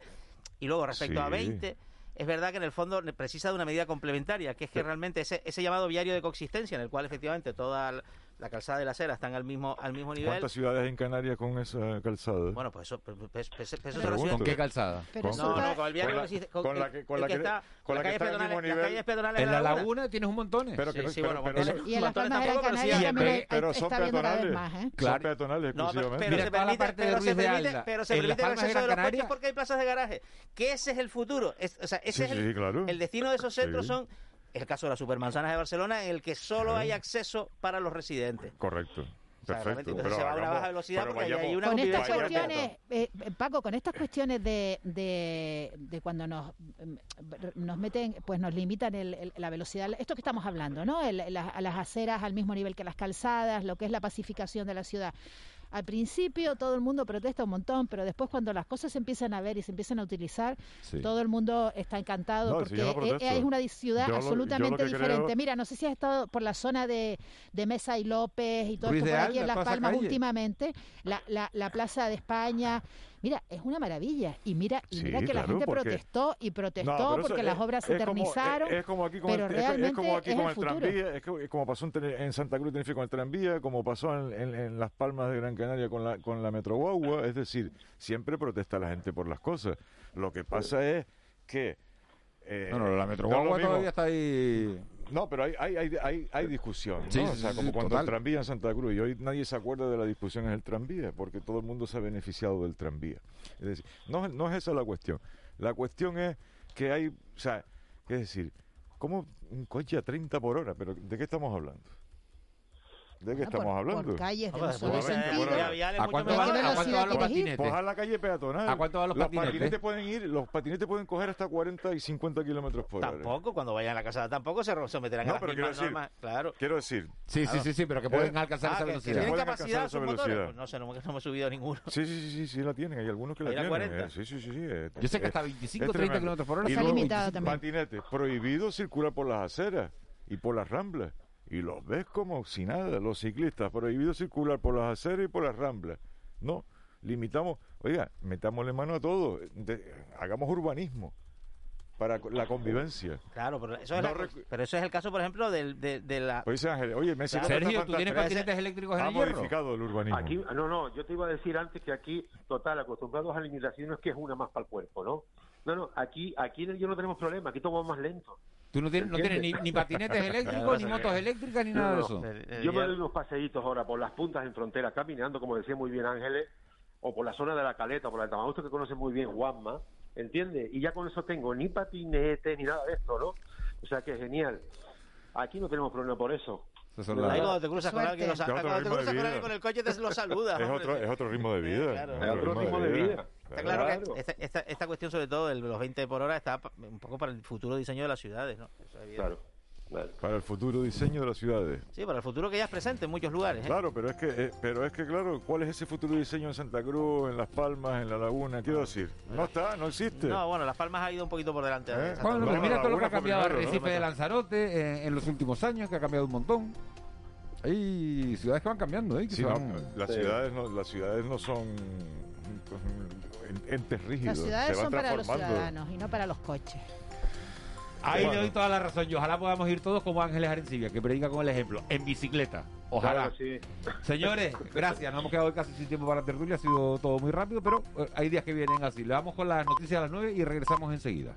Y luego, respecto a Sí. 20, es verdad que en el fondo precisa de una medida complementaria, que es que realmente ese, ese llamado viario de coexistencia, en el cual efectivamente toda la- calzada y la acera están al mismo, al mismo nivel. ¿Cuántas ciudades en Canarias con esa calzada? Bueno, pues eso, pues, pues- pues- pues eso. ¿Con qué calzada? Con- No, está- no, con el viario con de con la el- que- con la que está- con la las que calles está al mismo nivel. En de la laguna. tienes un montones. Pero que Sí, no- sí, pero- bueno, pero montones- son- Y en las Palmas de pero peatonales. ¿eh? Claro. Son peatonales exclusivamente. pero se permite, de pero se de permite, el de acceso de los coches porque hay plazas de garaje. Que ese es el futuro. Es- o sea, ese Sí, es el, sí, claro. el destino de esos centros son el caso de las supermanzanas de Barcelona, en el que solo hay acceso para los residentes. Correcto. O sea, realmente, Perfecto. entonces se va a una baja velocidad pero porque hay una Con estas cuestiones, eh, Paco, con estas cuestiones de, de, de cuando nos, em, nos meten, pues nos limitan el- el- la velocidad, esto que estamos hablando, ¿no? El- la- a las aceras al mismo nivel que las calzadas, lo que es la pacificación de la ciudad. Al principio todo el mundo protesta un montón, pero después cuando las cosas se empiezan a ver y se empiezan a utilizar, Sí. todo el mundo está encantado No, porque si yo no es- una di- ciudad Yo lo- yo lo absolutamente diferente. creo- Mira, no sé si has estado por la zona de, de Mesa y López y todo Ruiz esto por aquí Alda, en Las Palmas calle. últimamente, la, la, la Plaza de España. Mira, es una maravilla. Y mira, y Sí, mira que la gente porque- protestó y protestó No, porque es- las obras se como- eternizaron. es, es como aquí con pero el, es- es, realmente como aquí es con el el futuro. tranvía, es, como pasó en, Santa Cruz Tenerife con el tranvía, como pasó en, en- en Las Palmas de Gran Canaria con la, con la Metro Guagua, es decir, siempre protesta la gente por las cosas. Lo que pasa es que... eh, No, no, la Metro Guagua todavía está ahí. No, pero hay, hay, hay, hay, discusión, ¿no? Sí, o sea, como cuando total. el tranvía en Santa Cruz, y hoy nadie se acuerda de la discusión en el tranvía, porque todo el mundo se ha beneficiado del tranvía. Es decir, no, no es esa la cuestión. La cuestión es que hay, o sea, es decir, ¿cómo un coche a 30 por hora? ¿Pero de qué estamos hablando? ¿De qué Ah, por- estamos hablando? Por calles de un solo pues, sentido. bueno, Vía vial es ¿A mucho cuánto, mejor. van, ¿Qué ¿A cuánto velocidad van los patinetes? Pues a la calle peatonal. ¿A cuánto van los patinetes? pueden ir, los patinetes pueden coger hasta 40 y 50 kilómetros por hora. Tampoco, cuando vayan a la casa, tampoco se someterán No, a las pero quiero mismas decir, normas. Claro. quiero decir, Sí, sí, sí, sí, pero que pueden Eh, alcanzar Ah, esa que- que velocidad. tienen Pueden capacidad alcanzar sus esa motores. velocidad. Pues no sé, no, no me he subido a ninguno. Sí, sí, sí, sí, sí la tienen. Hay algunos que la ¿Hay la tienen. 40? eh, Sí, sí, sí. sí, eh, Yo sé que eh, hasta 25, es 30 tremendo. kilómetros por hora Y Está limitado también. Patinete, prohibido circular por las aceras y por las ramblas. Y los ves como si nada, los ciclistas, prohibido circular por las aceras y por las ramblas. No, limitamos, oiga, metámosle mano a todo, de- hagamos urbanismo. para la convivencia. Claro, pero eso, es No la- pero eso es el caso, por ejemplo, del, de, de la... Pues dice Ángel, oye, Messi... Claro. ¿cómo está Sergio, ¿tú tienes patinetes eléctricos Ha en el hierro? modificado el urbanismo. Aquí, no, no, yo te iba a decir antes que aquí, total, acostumbrados a limitaciones, que es una más para el cuerpo, ¿no? No, no, aquí, aquí en el yo no tenemos problema, aquí todo va más lento. Tú no tienes, no tienes ni, patinetes *laughs* eléctricos, ni motos eléctricas, ni No, nada de eso. Yo me doy unos paseitos ahora por las puntas en frontera, caminando, como decía muy bien Ángeles, o por la zona de la Caleta, por la de Tamagusto, que conoce muy bien Juanma, ¿entiendes? Y ya con eso tengo ni patinete, ni nada de esto, ¿no? O sea que genial. Aquí no tenemos problema por eso. Ahí cuando te cruzas con alguien, con vida. alguien con el coche te lo *laughs* saludas. Es otro, es otro ritmo de vida. Claro. Es otro ritmo de vida. Está claro, que esta, esta, esta cuestión, sobre todo, de los 20 por hora, está un poco para el futuro diseño de las ciudades, ¿no? Eso es Para el futuro diseño de las ciudades. Sí, para el futuro que ya es presente en muchos lugares. ¿eh? Claro, pero es que, eh, pero es que claro, ¿cuál es ese futuro diseño en Santa Cruz, en Las Palmas, en La Laguna? Quiero decir, no está, no existe. No, bueno, Las Palmas ha ido un poquito por delante. de Santa Bueno, pero mira todo lo que ha cambiado primero, ¿no? Arrecife de Lanzarote en, en los últimos años, que ha cambiado un montón. Hay ciudades que van cambiando, ¿eh? Que Sí, se no, van- las, ciudades no, las ciudades no son en- entes rígidos. Las ciudades se van son para los ciudadanos y no para los coches. Ahí le doy toda la razón. Y ojalá podamos ir todos como Ángeles Arencibia, que predica con el ejemplo, en bicicleta. Ojalá. Claro, sí. Señores, *laughs* gracias. Nos hemos quedado casi sin tiempo para la tertulia. Ha sido todo muy rápido, pero eh, hay días que vienen así. Le vamos con las noticias a las 9 y regresamos enseguida.